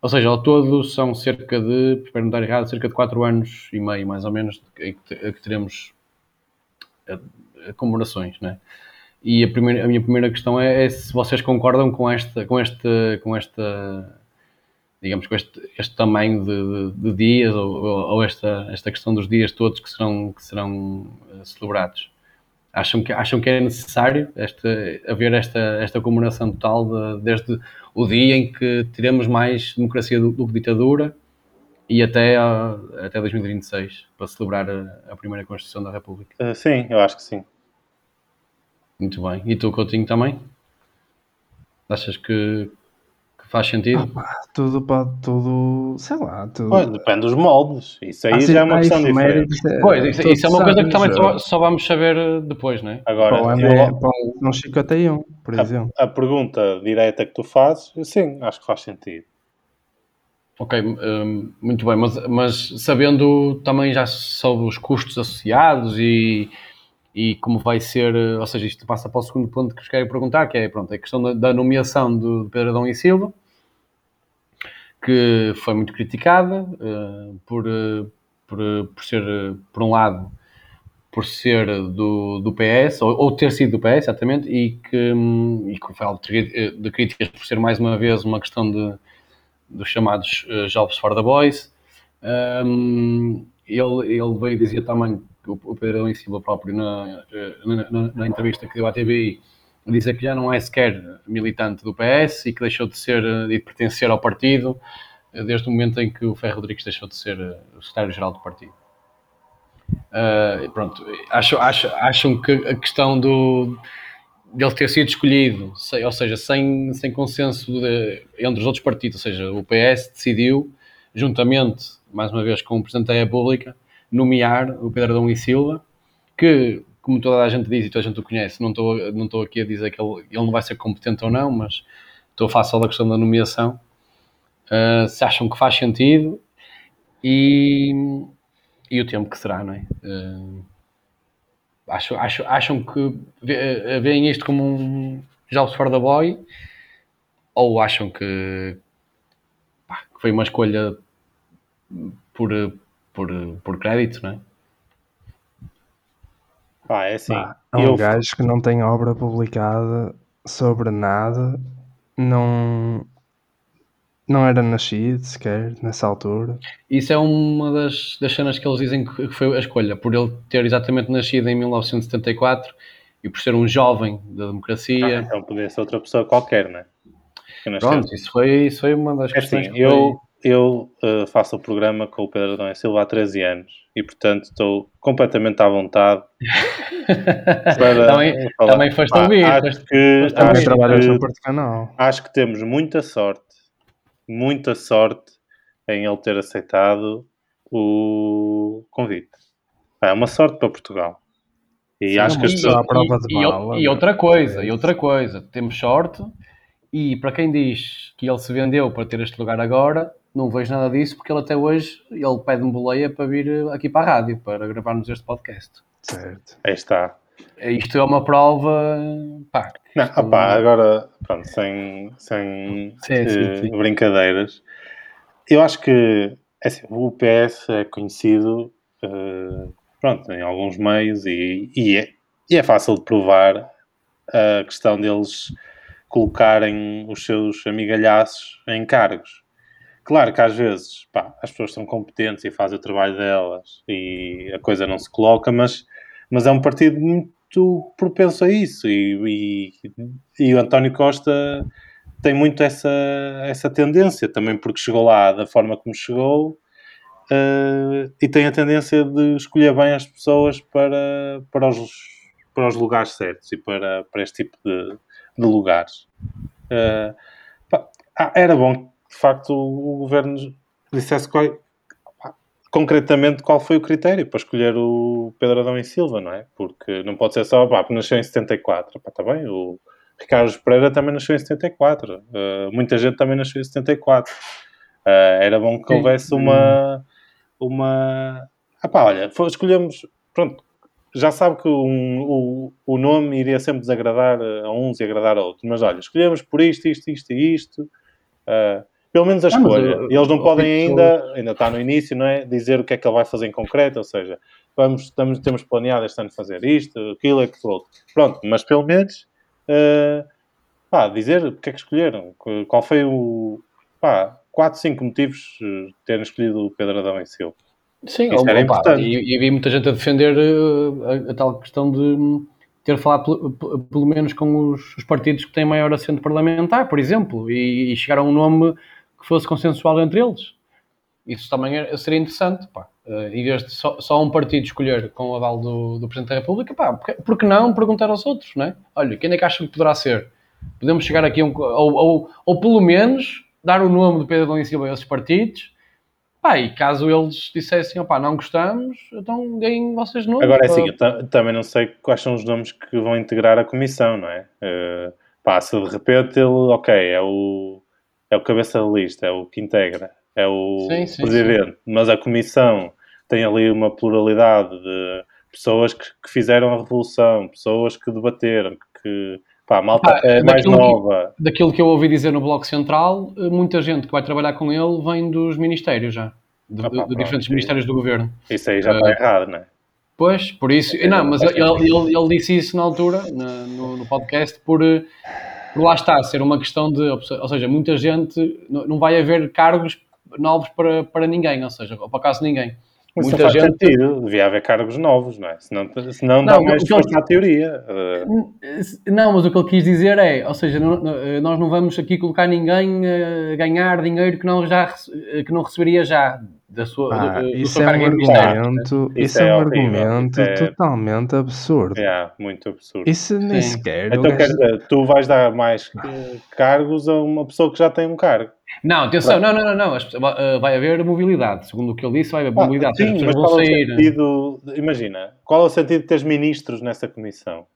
Ou seja, ao todo são cerca de, espero não estar errado, cerca de 4 anos e meio, mais ou menos, em que, que teremos eh, comemorações, né? E a, primeira, a minha primeira questão é, é se vocês concordam com esta, com este, com esta, digamos, com este, este tamanho de, de- de dias ou, ou- ou esta, esta questão dos dias todos que serão, que serão eh, celebrados. Acham que, acham que é necessário esta, haver esta, esta comemoração total de- desde o dia em que teremos mais democracia do, do que ditadura e até, a- até 2026 para celebrar a, a primeira Constituição da República? Uh, sim, eu acho que sim. Muito bem. E tu, Coutinho, também? Achas que faz sentido? Pá, tudo pode, tudo, sei lá, tudo. Pois, depende dos moldes. Isso aí Há já é uma questão diferente. é, Pois, isso, isso é uma coisa que também só, só vamos saber eh, depois, não é? Agora, Para o eu- é, para são 51, por exemplo. a, a pergunta direta que tu fazes, sim, acho que faz sentido. Ok, hum, muito bem, mas, mas sabendo também já sobre os custos associados e, e como vai ser, eh, ou seja, isto passa para o segundo ponto que vos quero perguntar, que é pronto, a questão da, da nomeação do Pedro Adão e Silva, que foi muito criticada uh, por, por, por ser, por um lado, por ser do, do PS, ou, ou, ter sido do PS, exatamente, e que, e que foi alvo de críticas por ser mais uma vez uma questão de, dos chamados uh, Jobs for the Boys. Um, ele, ele veio dizer também, o, Pedro em Silva próprio, na, na, na, na, entrevista que deu à TVI, dizer que já não é sequer militante do PS e que deixou de ser, de pertencer ao partido desde o momento em que o Ferro Rodrigues deixou de ser o secretário-geral do partido. Uh, pronto, acho, acho, acham que a questão do dele ter sido escolhido, ou seja, sem, sem consenso de, entre os outros partidos, ou seja, o PS decidiu, juntamente, mais uma vez, com o Presidente da República, nomear o Pedro Adão e Silva, que, como toda a gente diz e toda a gente o conhece, não estou, não estou aqui a dizer que ele, ele não vai ser competente ou não, mas estou a falar só da questão da nomeação. Uh, se acham que faz sentido e, e o tempo que será, não é? Uh, acham, acham, acham que eh, veem isto como um Jobs for the Boy ou acham que, pá, que foi uma escolha por, por, por crédito, não é? Ah, é assim. Ah, há um eu... gajo que não tem obra publicada sobre nada, não, não era nascido sequer nessa altura. Isso é uma das, das cenas que eles dizem que foi a escolha, por ele ter exatamente nascido em 1974 e por ser um jovem da democracia. Ah, então podia ser outra pessoa qualquer, não é? Pronto, isso foi, isso foi uma das é questões assim, que eu, eu uh, faço o programa com o Pedro Adão e Silva há 13 anos e, portanto, estou completamente à vontade para também, falar. Também foste ouvir. Acho que, também trabalhas no Porto Canal. Acho que temos muita sorte muita sorte em ele ter aceitado o convite. É uma sorte para Portugal. E Sim, acho que as pessoas... e, e, e, outra coisa, e outra coisa, temos sorte e para quem diz que ele se vendeu para ter este lugar agora, não vejo nada disso porque ele até hoje ele pede-me boleia para vir aqui para a rádio para gravarmos este podcast. Certo. Aí está. Isto é uma prova. Pá, não, isto... opá, agora, pronto, sem, sem sim, sim, uh, sim. brincadeiras, eu acho que é assim, o PS é conhecido uh, pronto, em alguns meios e, e, é, e é fácil de provar a questão deles colocarem os seus amigalhaços em cargos. Claro que às vezes pá, as pessoas são competentes e fazem o trabalho delas e a coisa não se coloca, mas, mas é um partido muito propenso a isso. E, e, e, o António Costa tem muito essa, essa tendência, também porque chegou lá da forma como chegou. Uh, e tem a tendência de escolher bem as pessoas para, para, os, para os lugares certos e para, para este tipo de, de lugares. Uh, pá, ah, era bom de facto, o, governo dissesse qual, concretamente qual foi o critério para escolher o Pedro Adão e Silva, não é? Porque não pode ser só, pá, porque nasceu em 74, pá, está bem, o Ricardo Pereira também nasceu em 74, uh, muita gente também nasceu em 74. Uh, eh, era bom que houvesse uma, uma... Ah pá, olha, escolhemos, pronto, já sabe que um, o, o nome iria sempre desagradar a uns e agradar a outros, mas olha, escolhemos por isto, isto, isto e isto... Uh, pelo menos a escolha. Ah, eles não podem ainda, ainda está no início, não é? Dizer o que é que ele vai fazer em concreto, ou seja, vamos, estamos, temos planeado este ano fazer isto, aquilo, aquilo outro. Pronto, mas pelo menos uh, pá, dizer o que é que escolheram, qual foi o pá, 4, 5 motivos de terem escolhido o Pedro Adão em Silva. Sim, Isso era importante. E, e vi muita gente a defender uh, a, a, tal questão de ter falado pelo, pelo menos com os, os, partidos que têm maior assento parlamentar, por exemplo, e, e chegar a um nome que fosse consensual entre eles. Isso também é, seria interessante, pá. Uh, em vez de só, só, um partido escolher com o aval do, do Presidente da República, pá, porque, porque não perguntar aos outros, não é? Olha, quem é que acha que poderá ser? Podemos chegar aqui, um, ou, ou, ou pelo menos dar o nome do Pedro Adão Silva a esses partidos, pá, e caso eles dissessem, opá, não gostamos, então deem vocês nomes. Agora é assim, eu também não sei quais são os nomes que vão integrar a comissão, não é? Uh, pá, se de repente ele, ok, é o é o cabeça de lista, é o que integra, é o sim, sim, presidente, sim. mas a comissão tem ali uma pluralidade de pessoas que, que, fizeram a revolução, pessoas que debateram, que Pá, a malta Pá, é mais daquilo que- nova. Daquilo que eu ouvi dizer no Bloco Central, eh, muita gente que vai trabalhar com ele vem dos ministérios já. De, Ah, pá, de- de pronto, diferentes ministérios do governo. Isso aí já está errado, não é? Pois, por isso. É, não, não mas ele, ele, ele disse isso na altura, no, no podcast, por, eh, por lá está, ser uma questão de. Ou seja, muita gente. Não vai haver cargos novos para, para ninguém, ou seja, ou para quase ninguém. Mas Muita gente. sentido. Devia haver cargos novos, não é? Senão, senão dá Não, mais ele- força à teoria. Uh, Não, mas o que ele quis dizer é, ou seja, não- não- eh, nós não vamos aqui colocar ninguém a ganhar dinheiro que não, já, que não receberia já da sua, do, isso seu é um argumento, Isso isso é é um horrível, argumento é- totalmente absurdo. é, muito absurdo. Isso nem sequer. Então, quer dizer, tu vais dar mais eh, cargos a uma pessoa que já tem um cargo. Não, atenção, não, não, não, não. pessoas- vai- haver mobilidade. Segundo o que ele disse, vai haver Ah, mobilidade. sim, as mas qual é o sentido... Imagina, qual é o sentido de teres ministros nessa comissão?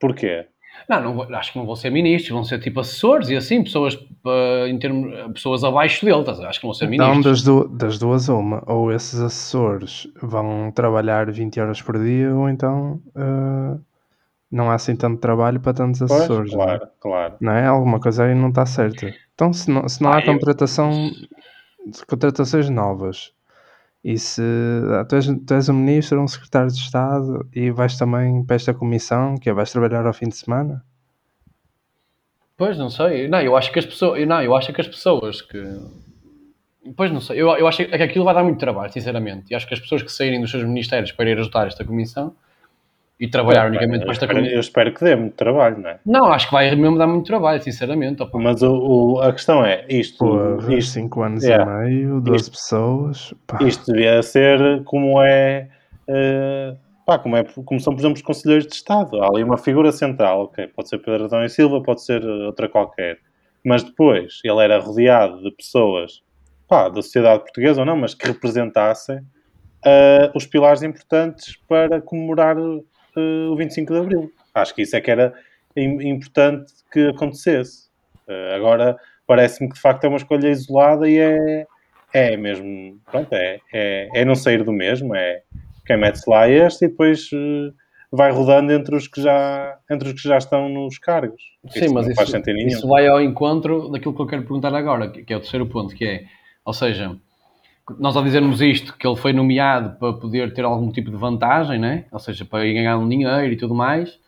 Porquê? Não, não vou- acho que não vão ser ministros, vão ser tipo assessores e assim, pessoas, eh, em termos, pessoas abaixo dele, estás a ver? acho que não vão ser Então, ministros. das, du- das duas, uma. Ou esses assessores vão trabalhar 20 horas por dia, ou então eh, não há assim tanto trabalho para tantos Pois, assessores. não é? claro, claro. Não é? Alguma coisa aí não está certa. Então, se não, se não Ah, há eu- contratação, contratações novas, e se ah, tu és, tu és um ministro, um secretário de Estado, e vais também para esta comissão, que é vais trabalhar ao fim de semana? Pois, não sei. Não, eu acho que as pessoas, não, eu acho que as pessoas que... Pois, não sei. Eu, eu acho que aquilo vai dar muito trabalho, sinceramente. E acho que as pessoas que saírem dos seus ministérios para ir ajudar esta comissão e trabalhar unicamente para esta espero, eu espero que dê muito trabalho, não é? Não, acho que vai mesmo dar muito trabalho, sinceramente. opa. Mas o, o- a questão é, isto, Porra, isto, 5 anos yeah. e meio, 12 pessoas. Pá, isto devia ser como é, eh, pá, como é, como são, por exemplo, os conselheiros de Estado. Há ali uma figura central, ok, pode ser Pedro Adão e Silva, pode ser outra qualquer. Mas depois, ele era rodeado de pessoas, pá, da sociedade portuguesa ou não, mas que representassem eh, os pilares importantes para comemorar eh, o 25 de Abril. Acho que isso é que era im- importante que acontecesse. Eh, agora, parece-me que de facto é uma escolha isolada e é, é mesmo, pronto, é, é, é não sair do mesmo, é quem mete-se lá é este e depois eh, vai rodando entre os que já, entre os que já estão nos cargos. Sim, Isso mas isso, isso vai ao encontro daquilo que eu quero perguntar agora, que é o terceiro ponto, que é, ou seja, nós ao dizermos isto, que ele foi nomeado para poder ter algum tipo de vantagem, né? ou seja, para ir ganhar um dinheiro e tudo mais,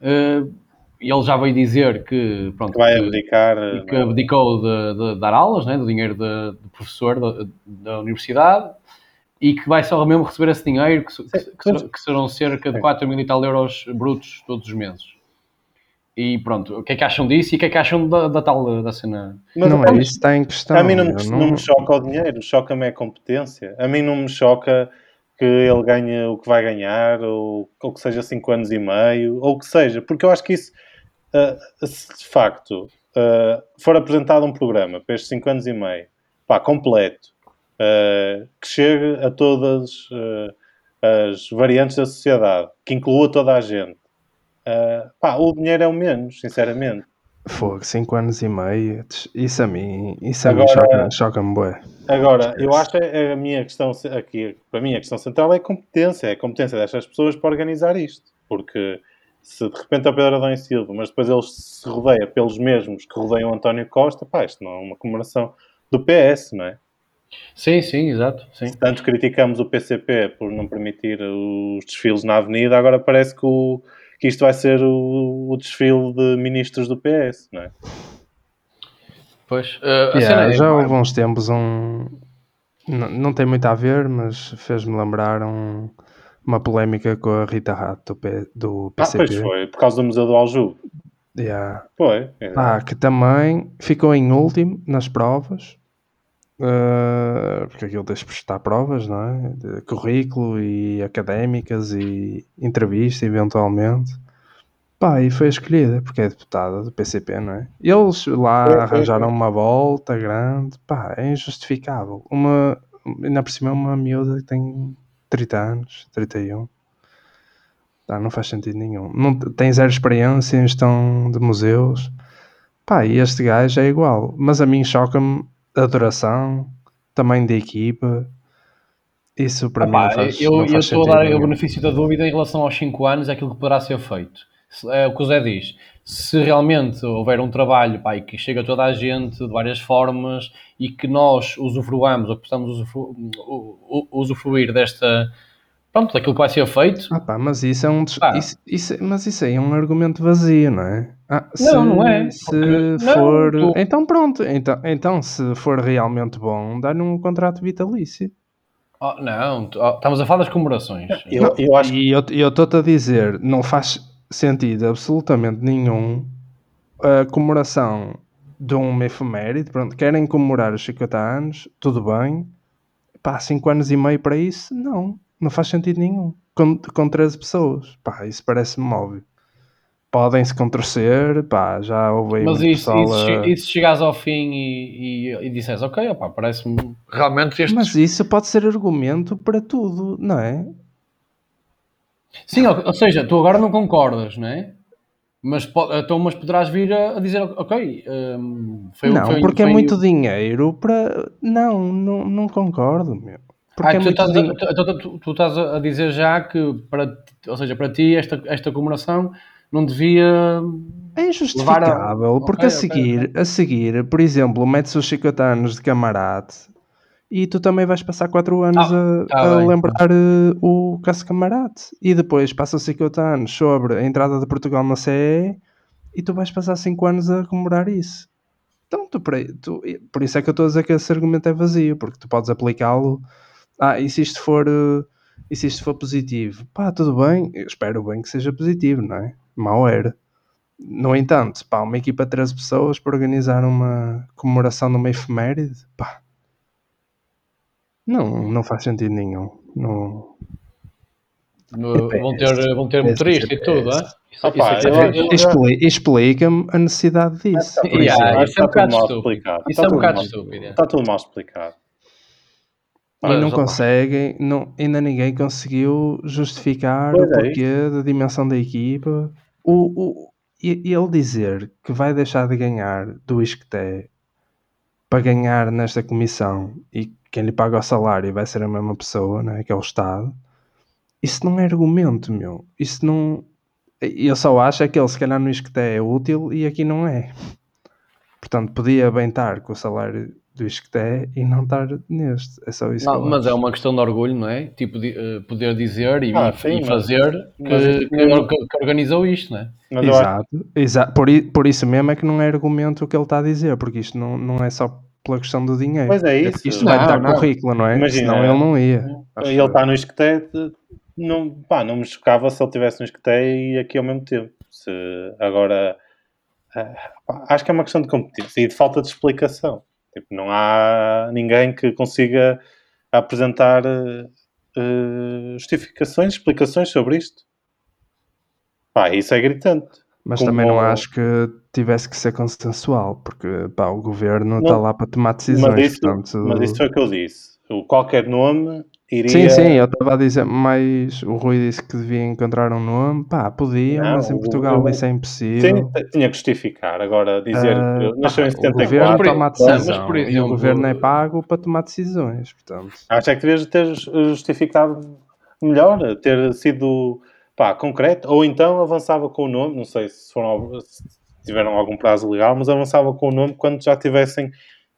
eh, ele já veio dizer que, pronto, Que vai que- abdicar. eh, que abdicou de, de dar aulas, né, do dinheiro de, de professor da, da universidade, e que vai só mesmo receber esse dinheiro, que, que- que serão- que serão cerca de Sim. 4 mil e tal euros brutos todos os meses. E pronto, o que é que acham disso e o que é que acham da, da tal da cena? Mas não a é mim- isso que está em questão. A mim não me, eu não me choca o dinheiro, choca-me a competência. A mim não me choca que ele ganhe o que vai ganhar, ou, ou que seja 5 anos e meio, ou o que seja, porque eu acho que isso, ah, se de facto ah, for apresentado um programa para estes 5 anos e meio, pá, completo, ah, que chegue a todas as variantes da sociedade, que inclua toda a gente, ah, pá, o dinheiro é o menos, sinceramente. Fogo, 5 anos e meio. Isso a mim, isso a mim Agora- choca- choca-me bué. Agora, eu acho que a minha questão aqui, para mim, a questão central é a competência, é a competência destas pessoas para organizar isto. Porque se de repente é o Pedro Adão e Silva, mas depois ele se rodeia pelos mesmos que rodeiam o António Costa, pá, isto não é uma comemoração do PS, não é? Sim, sim, exato. Sim. Se tanto criticamos o PCP por não permitir os desfiles na avenida, agora parece que, o- que isto vai ser o, o desfile de ministros do PS, não é? Pois, a Yeah, é, já houve uns tempos um. Não, não tem muito a ver, mas fez-me lembrar um- uma polémica com a Rita Rato do, P- do Ah, PCP. pois foi, por causa do Museu do Aljube. Yeah. Foi. é. Pá, que também ficou em último nas provas, eh, porque aquilo tens de prestar provas, não é? De currículo e académicas e entrevista, eventualmente. Pá, e foi escolhida, porque é deputada do PCP, não é? Eles lá foi, arranjaram foi. uma volta grande, pá, é injustificável. Uma, ainda por cima, é uma miúda que tem 30 anos, 31. Tá, não faz sentido nenhum. Não, tem zero experiência em gestão de museus. Pá, e este gajo é igual. Mas a mim choca-me a duração, tamanho da equipa. Isso para mim Opa, não faz, eu não eu faz estou a dar o nenhum. benefício da dúvida em relação aos 5 anos, é aquilo que poderá ser feito. é o que o Zé diz. Se realmente houver um trabalho pá, que chega a toda a gente de várias formas e que nós usufruamos ou que possamos usufru usufruir desta, pronto, daquilo que vai ser feito. Ah, pá, mas isso é um ah. isso, isso, mas isso aí é um argumento vazio, não é? Ah, se, não, não é. Se for. Não, então pronto, então, então se for realmente bom, dá-lhe um contrato vitalício. Oh, não, oh, estamos a falar das comemorações. Eu, não, eu acho... E eu estou-te a dizer, não faz sentido absolutamente nenhum a comemoração de um efeméride. Pronto, querem comemorar os 50 anos, tudo bem. Pá, 5 anos e meio para isso? Não, não faz sentido nenhum. Com, com 13 pessoas, pá, isso parece-me óbvio podem-se contorcer, pá, já houve aí Mas isso, pessoal, e, se, chegares ao fim e, e, e disseres, ok, opá, parece-me realmente este... Mas isso pode ser argumento para tudo, não é? Sim, ou, ou seja, tu agora não concordas, não é? Mas, então, mas poderás vir a, dizer, ok, um, foi Não, foi, porque é foi, é muito dinheiro para... Não, não, não concordo, meu. Porque ah, é tu, estás a, tu, tu, tu, estás a dizer já que, para, ou seja, para ti esta, esta comemoração não devia. É injustificável, a... porque okay, a seguir, okay, a seguir, por exemplo, metes os 50 anos de camarade e tu também vais passar 4 anos ah, a, tá a lembrar uh, o caso camarade e depois passam 50 anos sobre a entrada de Portugal na CE e tu vais passar 5 anos a comemorar isso. Então, tu, tu, por isso é que eu estou a dizer que esse argumento é vazio, porque tu podes aplicá-lo. Ah, e se isto for. E se isto for positivo? Pá, tudo bem, eu espero bem que seja positivo, não é? Mal era. No entanto, pá, uma equipa de 13 pessoas para organizar uma comemoração numa efeméride, pá, não, não faz sentido nenhum. Não... No, vão ter, vão ter motorista e tudo, é? Explica-me a necessidade disso. É, é. Isso é um bocado estúpido. Está tudo mal explicado. E não conseguem, não, ainda ninguém conseguiu justificar pois o é porquê é da dimensão da equipa. O, o, e ele dizer que vai deixar de ganhar do Isqueté para ganhar nesta comissão e quem lhe paga o salário vai ser a mesma pessoa, né, que é o Estado, isso não é argumento, meu. Isso não. Eu só acho é que ele, se calhar, no Isqueté é útil e aqui não é. Portanto, podia bem estar com o salário do Isqueté e não estar neste. É só isso. Não, mas é uma questão de orgulho, não é? Tipo, de, uh, poder dizer e, ah, sim, e fazer mas, que, mas, que, que, organizou isto, não é? exato, acho... exato. Por, por isso mesmo é que não é argumento o que ele está a dizer, porque isto não, não é só pela questão do dinheiro. Pois é isso. Isto não, vai dar não. currículo, não é? Imagina, Senão ele não ia. Ele está no Isqueté, não, pá, não me chocava se ele estivesse no Isqueté e aqui ao mesmo tempo. Se agora... Uh, acho que é uma questão de competência e de falta de explicação. Tipo, não há ninguém que consiga apresentar uh, justificações, explicações sobre isto. Pá, isso é gritante. Mas Como... também não acho que tivesse que ser consensual, porque pá, o governo está lá para tomar decisões. Mas isso, portanto... mas isso foi o que eu disse. O qualquer nome iria... Sim, sim, eu estava a dizer, mas o Rui disse que devia encontrar um nome, pá, podia, não, mas em Portugal o, isso é impossível. Sim, tinha que justificar, agora dizer uh, que nasceu em 74... O governo toma decisão, por exemplo, e o governo é pago para tomar decisões, portanto... Acho é que devias ter justificado melhor, ter sido, pá, concreto, ou então avançava com o nome, não sei se, foram, se tiveram algum prazo legal, mas avançava com o nome quando já tivessem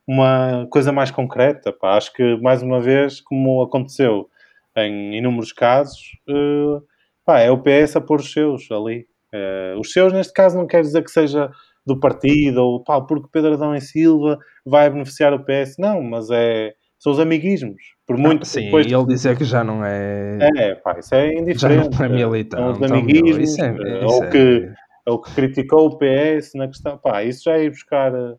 uma coisa mais concreta. Pá. Acho que, mais uma vez, como aconteceu em inúmeros casos, uh, pá, é o PS a pôr os seus ali. Uh, os seus, neste caso, não quer dizer que seja do partido ou pá, porque Pedro Adão e Silva vai beneficiar o PS. Não, mas é, são os amiguismos. Por muito ah, sim, depois ele dizer que já não é. É, pá, isso é indiferente. Já não é militante. São os amiguismos. Isso é, isso ou, é... Que, ou que criticou o PS na questão. Pá, isso já é ir buscar Uh,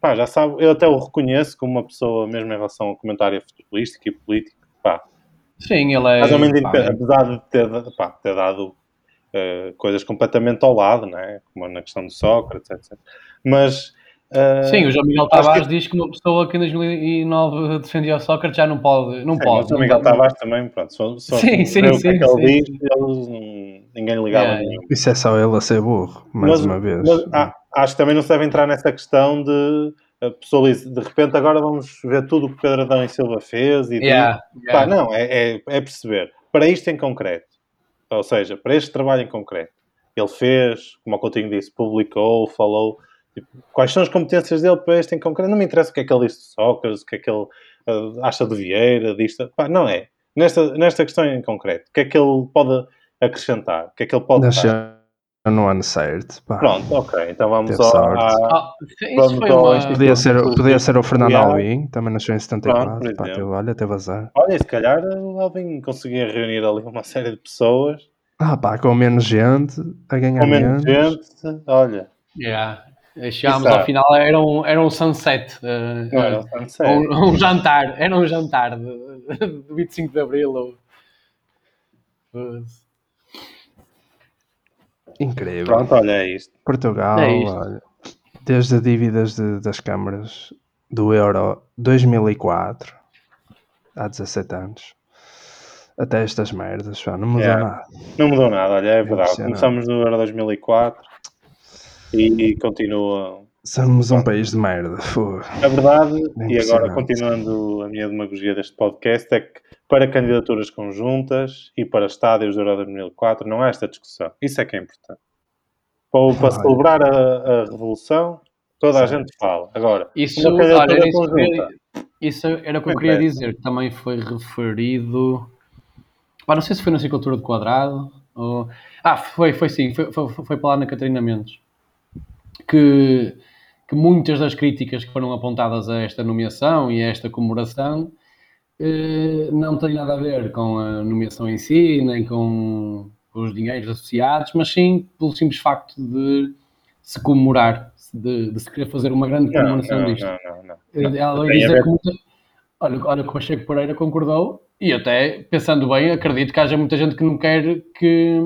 pá, já sabe, eu até o reconheço como uma pessoa, mesmo em relação ao comentário futebolístico e político, pá. Sim, ele é. Mais ou menos, pá, apesar de ter, pá, ter dado uh, coisas completamente ao lado, né? como na questão de Sócrates, etc. Mas. Uh, Sim, o João Miguel Tavares que... diz que uma pessoa que em 2009 defendia o Sócrates já não pode. Não pode o João Miguel Tavares também, pronto. Só, só sim, sim, sim. O que, é que ele diz, eles, ninguém ligava é. nenhum. Isso é só ele a ser burro, mais mas, uma vez. Mas, ah, acho que também não se deve entrar nessa questão de a pessoa de repente agora vamos ver tudo o que Pedro Adão e Silva fez e yeah, yeah. Pá, não, é, é, é, perceber para isto em concreto, ou seja, para este trabalho em concreto, ele fez, como o Coutinho disse, publicou, falou. Tipo, quais são as competências dele para este em concreto? Não me interessa o que é que ele disse de Sócrates, o que é que ele uh, acha de Vieira, disto. Pá, não é. Nesta, nesta questão em concreto, o que é que ele pode acrescentar? O que é que ele pode Nasceu no ano certo. Pá. Pronto, ok. Então vamos ao, Ah, Vamos ao uma... Podia ser, podia ser o Fernando Yeah. Alvim, também nasceu em Pronto, 74. por Pá, teve, exemplo. olha, teve azar. Olha, se calhar o Alvin conseguia reunir ali uma série de pessoas, Ah, pá, com menos gente, a ganhar com menos menos. gente. Olha, Yeah. Chegámos ao final, era um, era um sunset. eh, não eh, era tanto sério. um, um jantar, era um jantar de, de 25 de Abril. Ou... Incrível. Pronto, olha, é isto. Portugal, É isto. olha, desde a dívidas de- das câmaras do Euro 2004, há 17 anos, até estas merdas, pá, não mudou Yeah. nada. Não mudou nada, olha, é verdade. Começamos no Euro 2004 e, e continua. Somos um país de merda. A verdade, e agora continuando a minha demagogia deste podcast, é que para candidaturas conjuntas e para estádios do Euro 2004 não há esta discussão. Isso é que é importante. Para, para Olha. celebrar a, a revolução, toda a Certo. gente fala. Agora, Isso, uma candidatura olha, isso, conjunta. isso era o que eu Muito queria bem. dizer, que também foi referido. Pá, não sei se foi na Cicultura de Quadrado ou. Ah, foi, foi sim, foi, foi, foi para lá na Catarina Mendes. Que, que muitas das críticas que foram apontadas a esta nomeação e a esta comemoração eh, não têm nada a ver com a nomeação em si, nem com os dinheiros associados, mas sim pelo simples facto de se comemorar, de, de se querer fazer uma grande Não, comemoração não, disto. não, não, não. Ela vai Tem a dizer ver- que muita... olha, olha que o Pacheco Pereira concordou e até, pensando bem, acredito que haja muita gente que não quer que,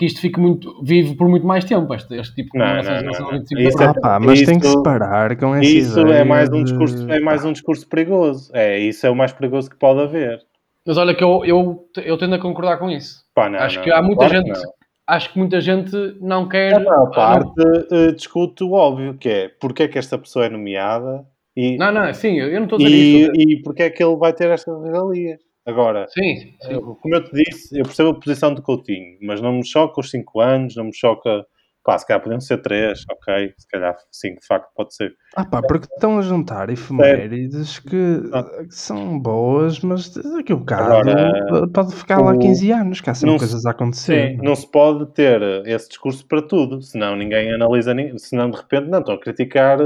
que isto fique muito vivo por muito mais tempo, este, este tipo de Não, não, não, não. 25 de Isso é-. Ah, pá, mas tem que isso- se parar com essa Isso ideia é mais um de- discurso, é mais um discurso perigoso. É, isso é o mais perigoso que pode haver. Mas olha que eu, eu, eu tendo a concordar com isso. Pá, não, Acho não, que há muita claro gente- não. Acho que muita gente não quer... A maior não- parte eh, discute o óbvio, que é porque é que esta pessoa é nomeada e, Não, não, sim, eu não estou a dizer isso. e, e porque é que ele vai ter estas regalias. Agora, Sim, sim. eu- como eu te disse, eu percebo a posição do Coutinho, mas não me choca os 5 anos, não me choca. Pá, se calhar podiam ser 3, ok, se calhar 5 de facto pode ser. Ah pá, porque estão a juntar efemérides que, que são boas, mas daqui a bocado Agora, pode ficar lá o- 15 anos, que há sempre não se- coisas a acontecer. Sim, não se pode ter esse discurso para tudo, senão ninguém analisa, ni- senão de repente não estão a criticar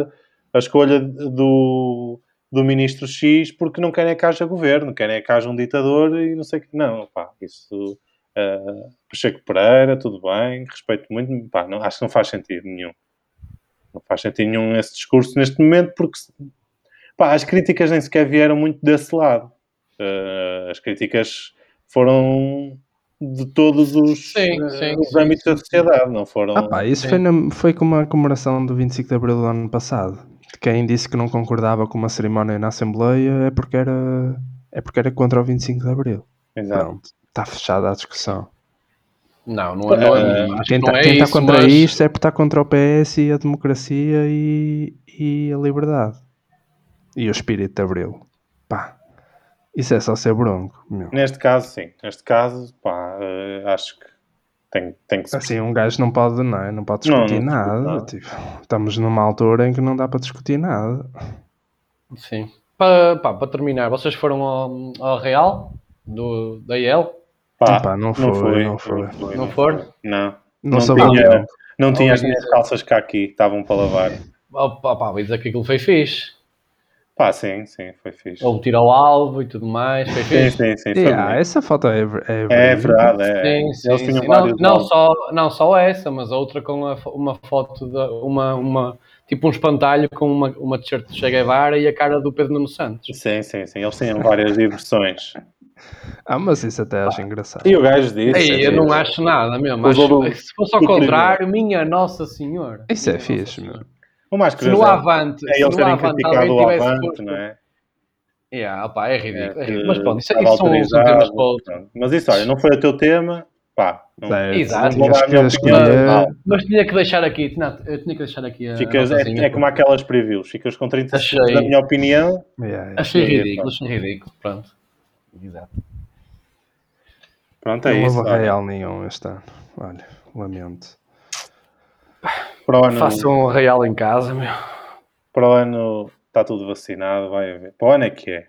a escolha do, do ministro X porque não querem que haja governo, querem que haja um ditador e não sei o que. Não, pá, isso. Uh, Pacheco Pereira, tudo bem, respeito muito, pá, não, acho que não faz sentido nenhum. Não faz sentido nenhum esse discurso neste momento porque pá, as críticas nem sequer vieram muito desse lado. Uh, as críticas foram de todos os, Sim, uh, sim, os sim, âmbitos da sim, sociedade, não foram. Ah pá, isso foi, na- foi como a comemoração do 25 de Abril do ano passado. Quem disse que não concordava com uma cerimónia na Assembleia é porque era, é porque era contra o 25 de Abril. Exato. Pronto, está fechada a discussão. Não, não, é- não, é- acho Quem que não está é tá isso, contra mas- isto é porque está contra o PS e a democracia e, e a liberdade. E o espírito de Abril. Pá, isso é só ser bronco, meu. Neste caso, sim. Neste caso, pá, uh, acho que tem, tem que se Assim, um gajo não pode, não, é? não pode Não, discutir não discute nada. nada. Tipo, estamos numa altura em que não dá para discutir nada. Sim. Para, pá, para terminar, vocês foram ao, ao Real do, da IEL? Pá, Epá, não foi, não foi. Não foram? Não. Não, Não soube tinha-. Não tinha as minhas calças cá aqui, estavam para lavar. Oh, pá, pá, vou dizer que aquilo foi fixe. Pá, sim, sim, foi fixe. Houve tiro ao alvo e tudo mais, foi Sim, fixe. sim, sim. Foi Yeah, essa foto é, é, É verdade, é. Sim, Eles sim, tinham sim. vários Não, não, só, não só essa, mas a outra com a fo- uma foto, de, uma, uma, tipo um espantalho com uma, uma t-shirt de Che Guevara e a cara do Pedro Nuno Santos. Sim, sim, sim. Eles tinham várias diversões. Ah, mas isso até acho engraçado. E o gajo disse. Ei, eu é, não acho nada mesmo. Acho, se fosse ao contrário, minha Nossa Senhora. Isso é Minha fixe, Nossa meu. O mais Se no curioso Avante, é se eles terem Avante criticado alguém o tivesse Avante, não é? Yeah, opá, é ridículo. é ridículo. Mas pronto, isso, estava isso são, são temas para outro. Mas isso, olha, não foi o teu tema, pá. Não, Certo, Exato. não vou Não. Mas tinha que deixar aqui, tinha, eu tinha que deixar aqui a Ficas, a é, é como aquelas previews, ficas com 30 Achei. segundos da minha opinião. Yeah, yeah. Achei ridículo, achei ridículo, pronto. Exato. Pronto, é não isso. houve olha. real nenhum este ano. Olha, lamento. Para o ano, Façam um real em casa, meu. para o ano está tudo vacinado, vai haver. Para o ano é que é.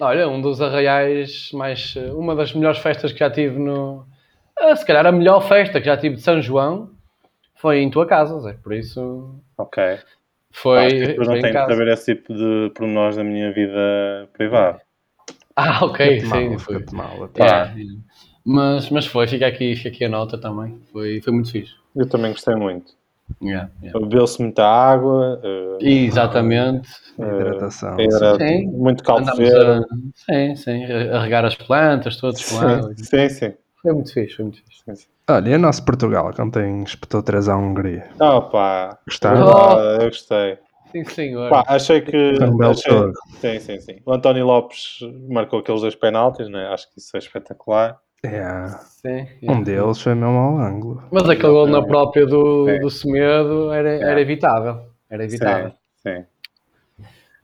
Olha, um dos arraiais mais. Uma das melhores festas que já tive no. ah, se calhar a melhor festa que já tive de São João foi em tua casa, Zé. Por isso. Ok. Foi. Pessoas foi não que casa. saber esse tipo de pormenores da minha vida privada. Ah, ok, sim. mal, Foi. mal. até. Yeah. Mas, mas foi, fica aqui, fica aqui a nota também. Foi, foi muito fixe. Eu também gostei muito. Yeah, yeah. Bebeu-se muita água, eh, Exatamente. Hidratação. era Sim. muito a, sim, sim, a regar as plantas, todos. Sim, sim, sim. Foi muito fixe, foi muito fixe. sim, sim. Olha, e o nosso Portugal, que ontem espetou 3 à Hungria. Pá, Gostaram? Oh. Ah, eu gostei. Sim, senhor. Pá, achei que. Foi um belo achei-. Sim, sim, sim. O António Lopes marcou aqueles dois penaltis, né? acho que isso é espetacular. É, Sim, um deles foi mesmo ao ângulo. Mas aquele gol na própria do, Sim. do Semedo era, era evitável. Era evitável. Sim, sim.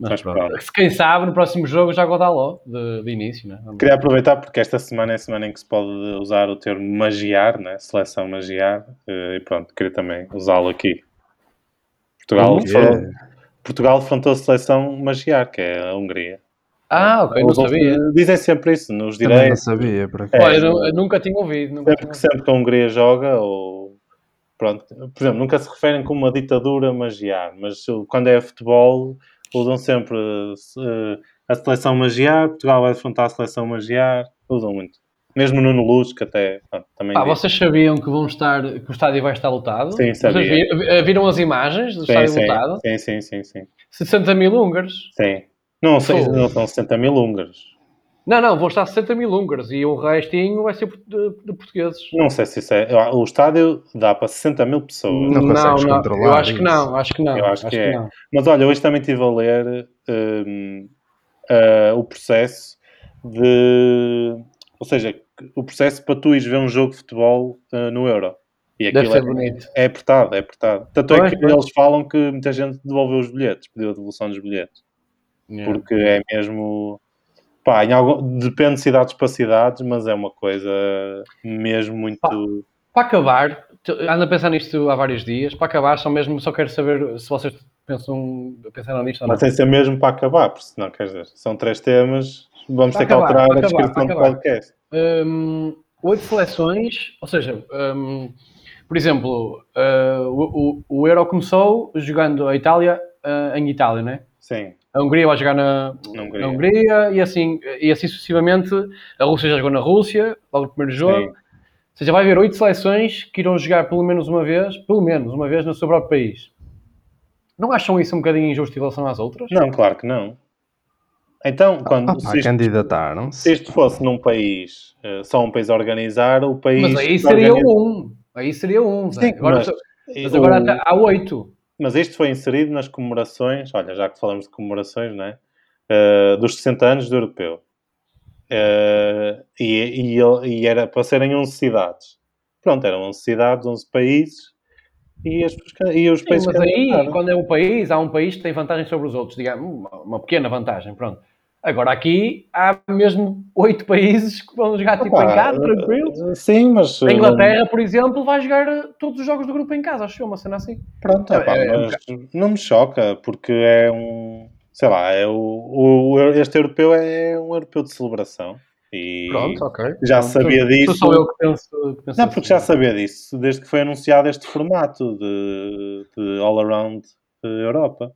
Mas Mas Quem sabe no próximo jogo já Godaló, de, de início, né? Vamos- Queria aproveitar porque esta semana é a semana em que se pode usar o termo magiar, né? seleção magiar, eh, e pronto, queria também usá-lo aqui. Portugal, é? Portugal defrontou a seleção magiar, que é a Hungria. Ah, ok, não sabia. Dizem sempre isso nos Também não direitos. sabia, por É. acaso. Olha, eu, eu nunca tinha ouvido. Nunca Sempre tinha que, ouvido. sempre que a Hungria joga, ou pronto, por exemplo, nunca se referem como uma ditadura magiar, mas uh, quando é futebol, usam sempre uh, a seleção magiar, Portugal vai defrontar a seleção magiar, usam muito. Mesmo no Luz, que até pronto, também Ah, diz. vocês sabiam que, vão estar, que o estádio vai estar lotado? Sim, Vocês sabia. vi- viram as imagens do sim, estádio sim, lotado? sim, sim, sim, sim, 60 mil húngaros. sim. Não, sei- não são 60 mil húngaros. Não, não, vão estar 60 mil húngaros e o restinho vai ser de, de portugueses. Não sei se isso é. O estádio dá para 60 mil pessoas. Não não, controlar Eu acho que isso. não, acho que não. Eu acho que é. não. Mas olha, hoje também estive a ler hum, ah, o processo de. Ou seja, o processo para tu ires ver um jogo de futebol ah, no Euro. E Deve aquilo ser é, bonito. é apertado, é apertado. Tanto é que pois. eles falam que muita gente devolveu os bilhetes, pediu a devolução dos bilhetes. Yeah. Porque é mesmo. Pá, em algum, depende de cidades para cidades, mas é uma coisa mesmo muito. Pá. Para acabar, ando a pensar nisto há vários dias. Para acabar, só mesmo só quero saber se vocês pensam, pensaram nisto ou não. Mas tem de ser mesmo para acabar, porque senão, quer dizer, são três temas, vamos Para ter que acabar, alterar para a acabar, descrição do podcast. Hum, oito seleções, ou seja, hum, por exemplo, uh, o, o, o Euro começou jogando a Itália uh, em Itália, né? Sim, A Hungria vai jogar na, Na Hungria. na Hungria e assim, e assim sucessivamente. A Rússia já jogou na Rússia, logo no primeiro jogo. Sim. Ou seja, vai haver oito seleções que irão jogar pelo menos uma vez, pelo menos uma vez no seu próprio país. Não acham isso um bocadinho injusto em relação às outras? Não, claro que não. Então, quando, Ah, se, isto, se isto fosse num país, eh, só um país a organizar, o país. Mas aí seria organiza- um. Aí seria um. Zé. Sim, agora, mas, mas o- agora até há oito. Mas isto foi inserido nas comemorações, olha, já que falamos de comemorações, não é? Eh, dos 60 anos do europeu. Eh, e, e, e era para serem 11 cidades. Pronto, eram 11 cidades, 11 países. E, as, e os Sim, países mas aí, quando é um país, há um país que tem vantagem sobre os outros, digamos, uma, uma pequena vantagem, pronto. Agora aqui há mesmo oito países que vão jogar tipo Opa, em casa, tranquilo. eh, Sim, mas. A eh, Inglaterra, por exemplo, vai jogar eh, todos os jogos do grupo em casa, acho eu, uma cena assim. Pronto, É, é um mas não me choca, porque é um. Sei lá, é o, o- este europeu é um europeu de celebração. E ok. já Pronto. sabia disso. Sou eu que penso. Que penso Não, porque já assim. sabia disso desde que foi anunciado este formato de, de All Around eh, Europa.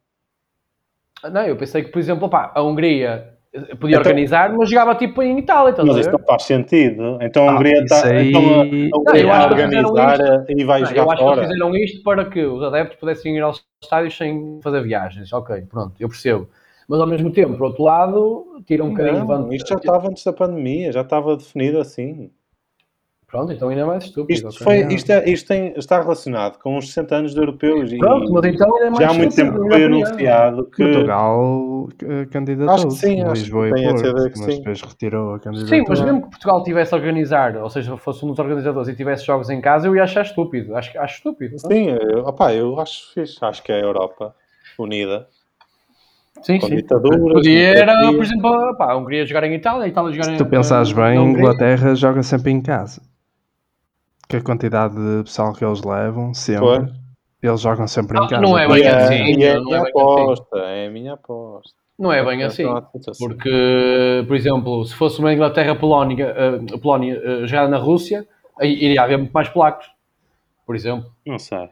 Não, eu pensei que, por exemplo, opá, a Hungria eh, podia Então- organizar, mas jogava tipo em Itália, a Mas isso não faz sentido. Então a Ah, Hungria está. aí- Então a, a Não, eu acho que organizar e vai Não, eu jogar acho que fora. eles fizeram isto para que os adeptos pudessem ir aos estádios sem fazer viagens. Ok, pronto, eu percebo. Mas ao mesmo tempo, por outro lado, tira um bocadinho de vantagem. isto já estava antes da pandemia, já estava definido assim. Pronto, então ainda é mais estúpido. Isto, ok. foi, isto, é- isto tem- está relacionado com os 60 anos de europeus. e Pronto, mas então ainda é mais já há muito tempo foi opinião. anunciado que. Portugal eh, candidatou-se. Acho que sim, acho Lisboa que e tem a Porto, saber que mas sim. depois retirou a candidatura. Sim, mas mesmo que Portugal tivesse a organizar, ou seja, fosse um dos organizadores e tivesse jogos em casa, eu ia achar estúpido. Acho, acho estúpido. Sim, eu, opá, eu acho fixe. Acho que é a Europa unida. sim. Com sim. ditaduras. Podia era, por exemplo, pá, a Hungria jogar em Itália, a Itália jogar em Se tu pensares bem, a. Inglaterra joga sempre em casa. Que a quantidade de pessoal que eles levam, sempre, Foi. eles jogam sempre em Ah, casa. não é bem é, assim, é a não é minha bem aposta, é a minha aposta. Não é bem assim. Assim. Porque, por exemplo, se fosse uma Inglaterra-Polónia uh, Polónia, uh, jogada na Rússia, aí iria haver muito mais polacos, por exemplo. Não sei.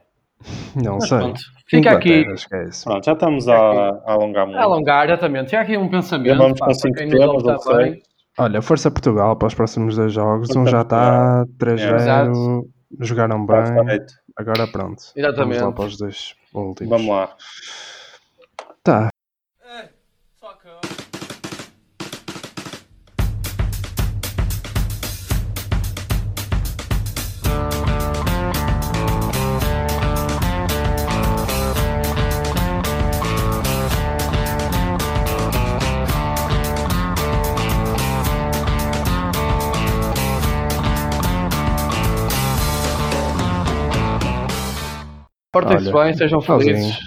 Não Mas sei. pronto, fica aqui Inglaterra, esquece. Pronto, já estamos a, a alongar muito. a alongar, exatamente. Fica aqui um pensamento. Já vamos pá, com para cinco quem nos temas, ouve ou também. Olha, Força Portugal para os próximos dois jogos. Um já está Exato. 3-0, jogaram bem. Está feito. Agora pronto. Exatamente. Vamos lá para os dois últimos. Vamos lá. Tá. Portem-se Olha, bem, sejam felizes.